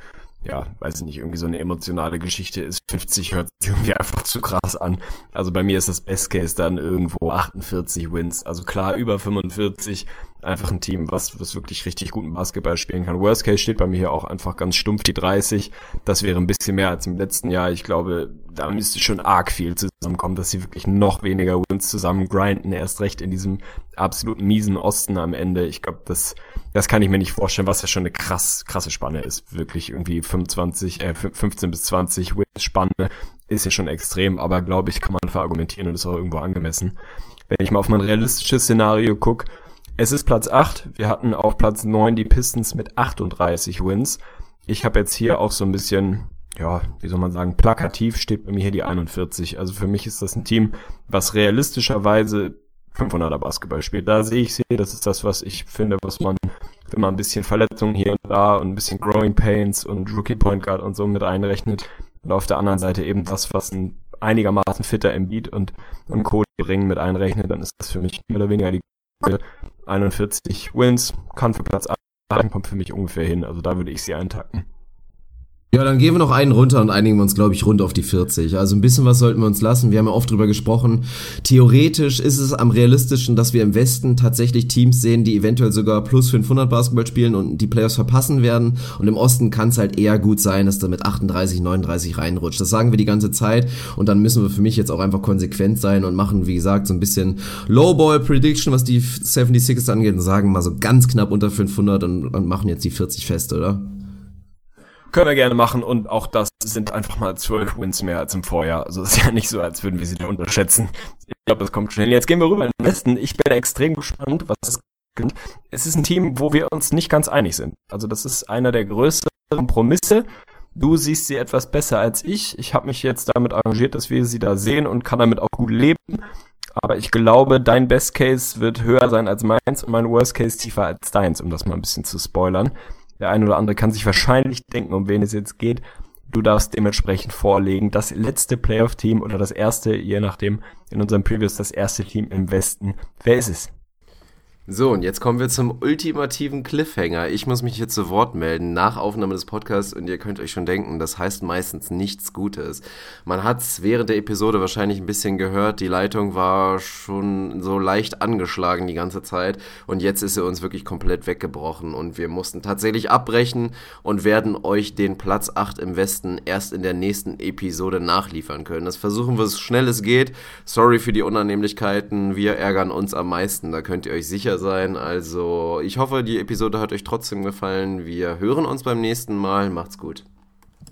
ja, weiß ich nicht, irgendwie so eine emotionale Geschichte ist. 50 hört sich irgendwie einfach zu krass an. Also bei mir ist das Best Case dann irgendwo 48 Wins. Also klar, über 45 einfach ein Team, was, was wirklich richtig guten Basketball spielen kann. Worst Case steht bei mir hier auch einfach ganz stumpf die 30. Das wäre ein bisschen mehr als im letzten Jahr. Ich glaube, da müsste schon arg viel zusammenkommen, dass sie wirklich noch weniger Wins zusammen grinden. Erst recht in diesem absolut miesen Osten am Ende. Ich glaube, das, das kann ich mir nicht vorstellen, was ja schon eine krass, krasse Spanne ist. Wirklich irgendwie 25, äh, 15 bis 20 Wins Spanne ist ja schon extrem, aber glaube ich, kann man verargumentieren und ist auch irgendwo angemessen. Wenn ich mal auf mein realistisches Szenario gucke, es ist Platz 8. Wir hatten auf Platz 9 die Pistons mit 38 Wins. Ich habe jetzt hier auch so ein bisschen, ja, wie soll man sagen, plakativ steht bei mir hier die 41. Also für mich ist das ein Team, was realistischerweise 500er Basketball spielt. Da sehe ich sie, das ist das, was ich finde, was man wenn man ein bisschen Verletzungen hier und da und ein bisschen Growing Pains und Rookie Point Guard und so mit einrechnet. Und auf der anderen Seite eben das, was ein einigermaßen fitter Embiid und, und Co. bringen mit einrechnet, dann ist das für mich mehr oder weniger die 41 Wins, kann für Platz 8, kommt für mich ungefähr hin. Also da würde ich sie eintacken. Ja, dann gehen wir noch einen runter und einigen wir uns, glaube ich, rund auf die 40. Also ein bisschen was sollten wir uns lassen. Wir haben ja oft drüber gesprochen. Theoretisch ist es am realistischen, dass wir im Westen tatsächlich Teams sehen, die eventuell sogar plus 500 Basketball spielen und die Playoffs verpassen werden. Und im Osten kann es halt eher gut sein, dass da mit 38, 39 reinrutscht. Das sagen wir die ganze Zeit. Und dann müssen wir für mich jetzt auch einfach konsequent sein und machen, wie gesagt, so ein bisschen Lowball Prediction, was die 76ers angeht und sagen mal so ganz knapp unter 500 und, und machen jetzt die 40 fest, oder? Können wir gerne machen und auch das sind einfach mal zwölf Wins mehr als im Vorjahr. Also ist ja nicht so, als würden wir sie da unterschätzen. Ich glaube, das kommt schnell. Jetzt gehen wir rüber in den Westen. Ich bin extrem gespannt, was es gibt. Es ist ein Team, wo wir uns nicht ganz einig sind. Also das ist einer der größten Kompromisse. Du siehst sie etwas besser als ich. Ich habe mich jetzt damit arrangiert, dass wir sie da sehen und kann damit auch gut leben. Aber ich glaube, dein Best Case wird höher sein als meins und mein Worst Case tiefer als deins, um das mal ein bisschen zu spoilern. Der eine oder andere kann sich wahrscheinlich denken, um wen es jetzt geht. Du darfst dementsprechend vorlegen, das letzte Playoff-Team oder das erste, je nachdem, in unserem Previews das erste Team im Westen. Wer ist es? So, und jetzt kommen wir zum ultimativen Cliffhanger. Ich muss mich hier zu Wort melden nach Aufnahme des Podcasts und ihr könnt euch schon denken, das heißt meistens nichts Gutes. Man hat es während der Episode wahrscheinlich ein bisschen gehört, die Leitung war schon so leicht angeschlagen die ganze Zeit und jetzt ist sie uns wirklich komplett weggebrochen und wir mussten tatsächlich abbrechen und werden euch den Platz 8 im Westen erst in der nächsten Episode nachliefern können. Das versuchen wir so schnell es geht. Sorry für die Unannehmlichkeiten, wir ärgern uns am meisten, da könnt ihr euch sicher sein. Also ich hoffe, die Episode hat euch trotzdem gefallen. Wir hören uns beim nächsten Mal. Macht's gut.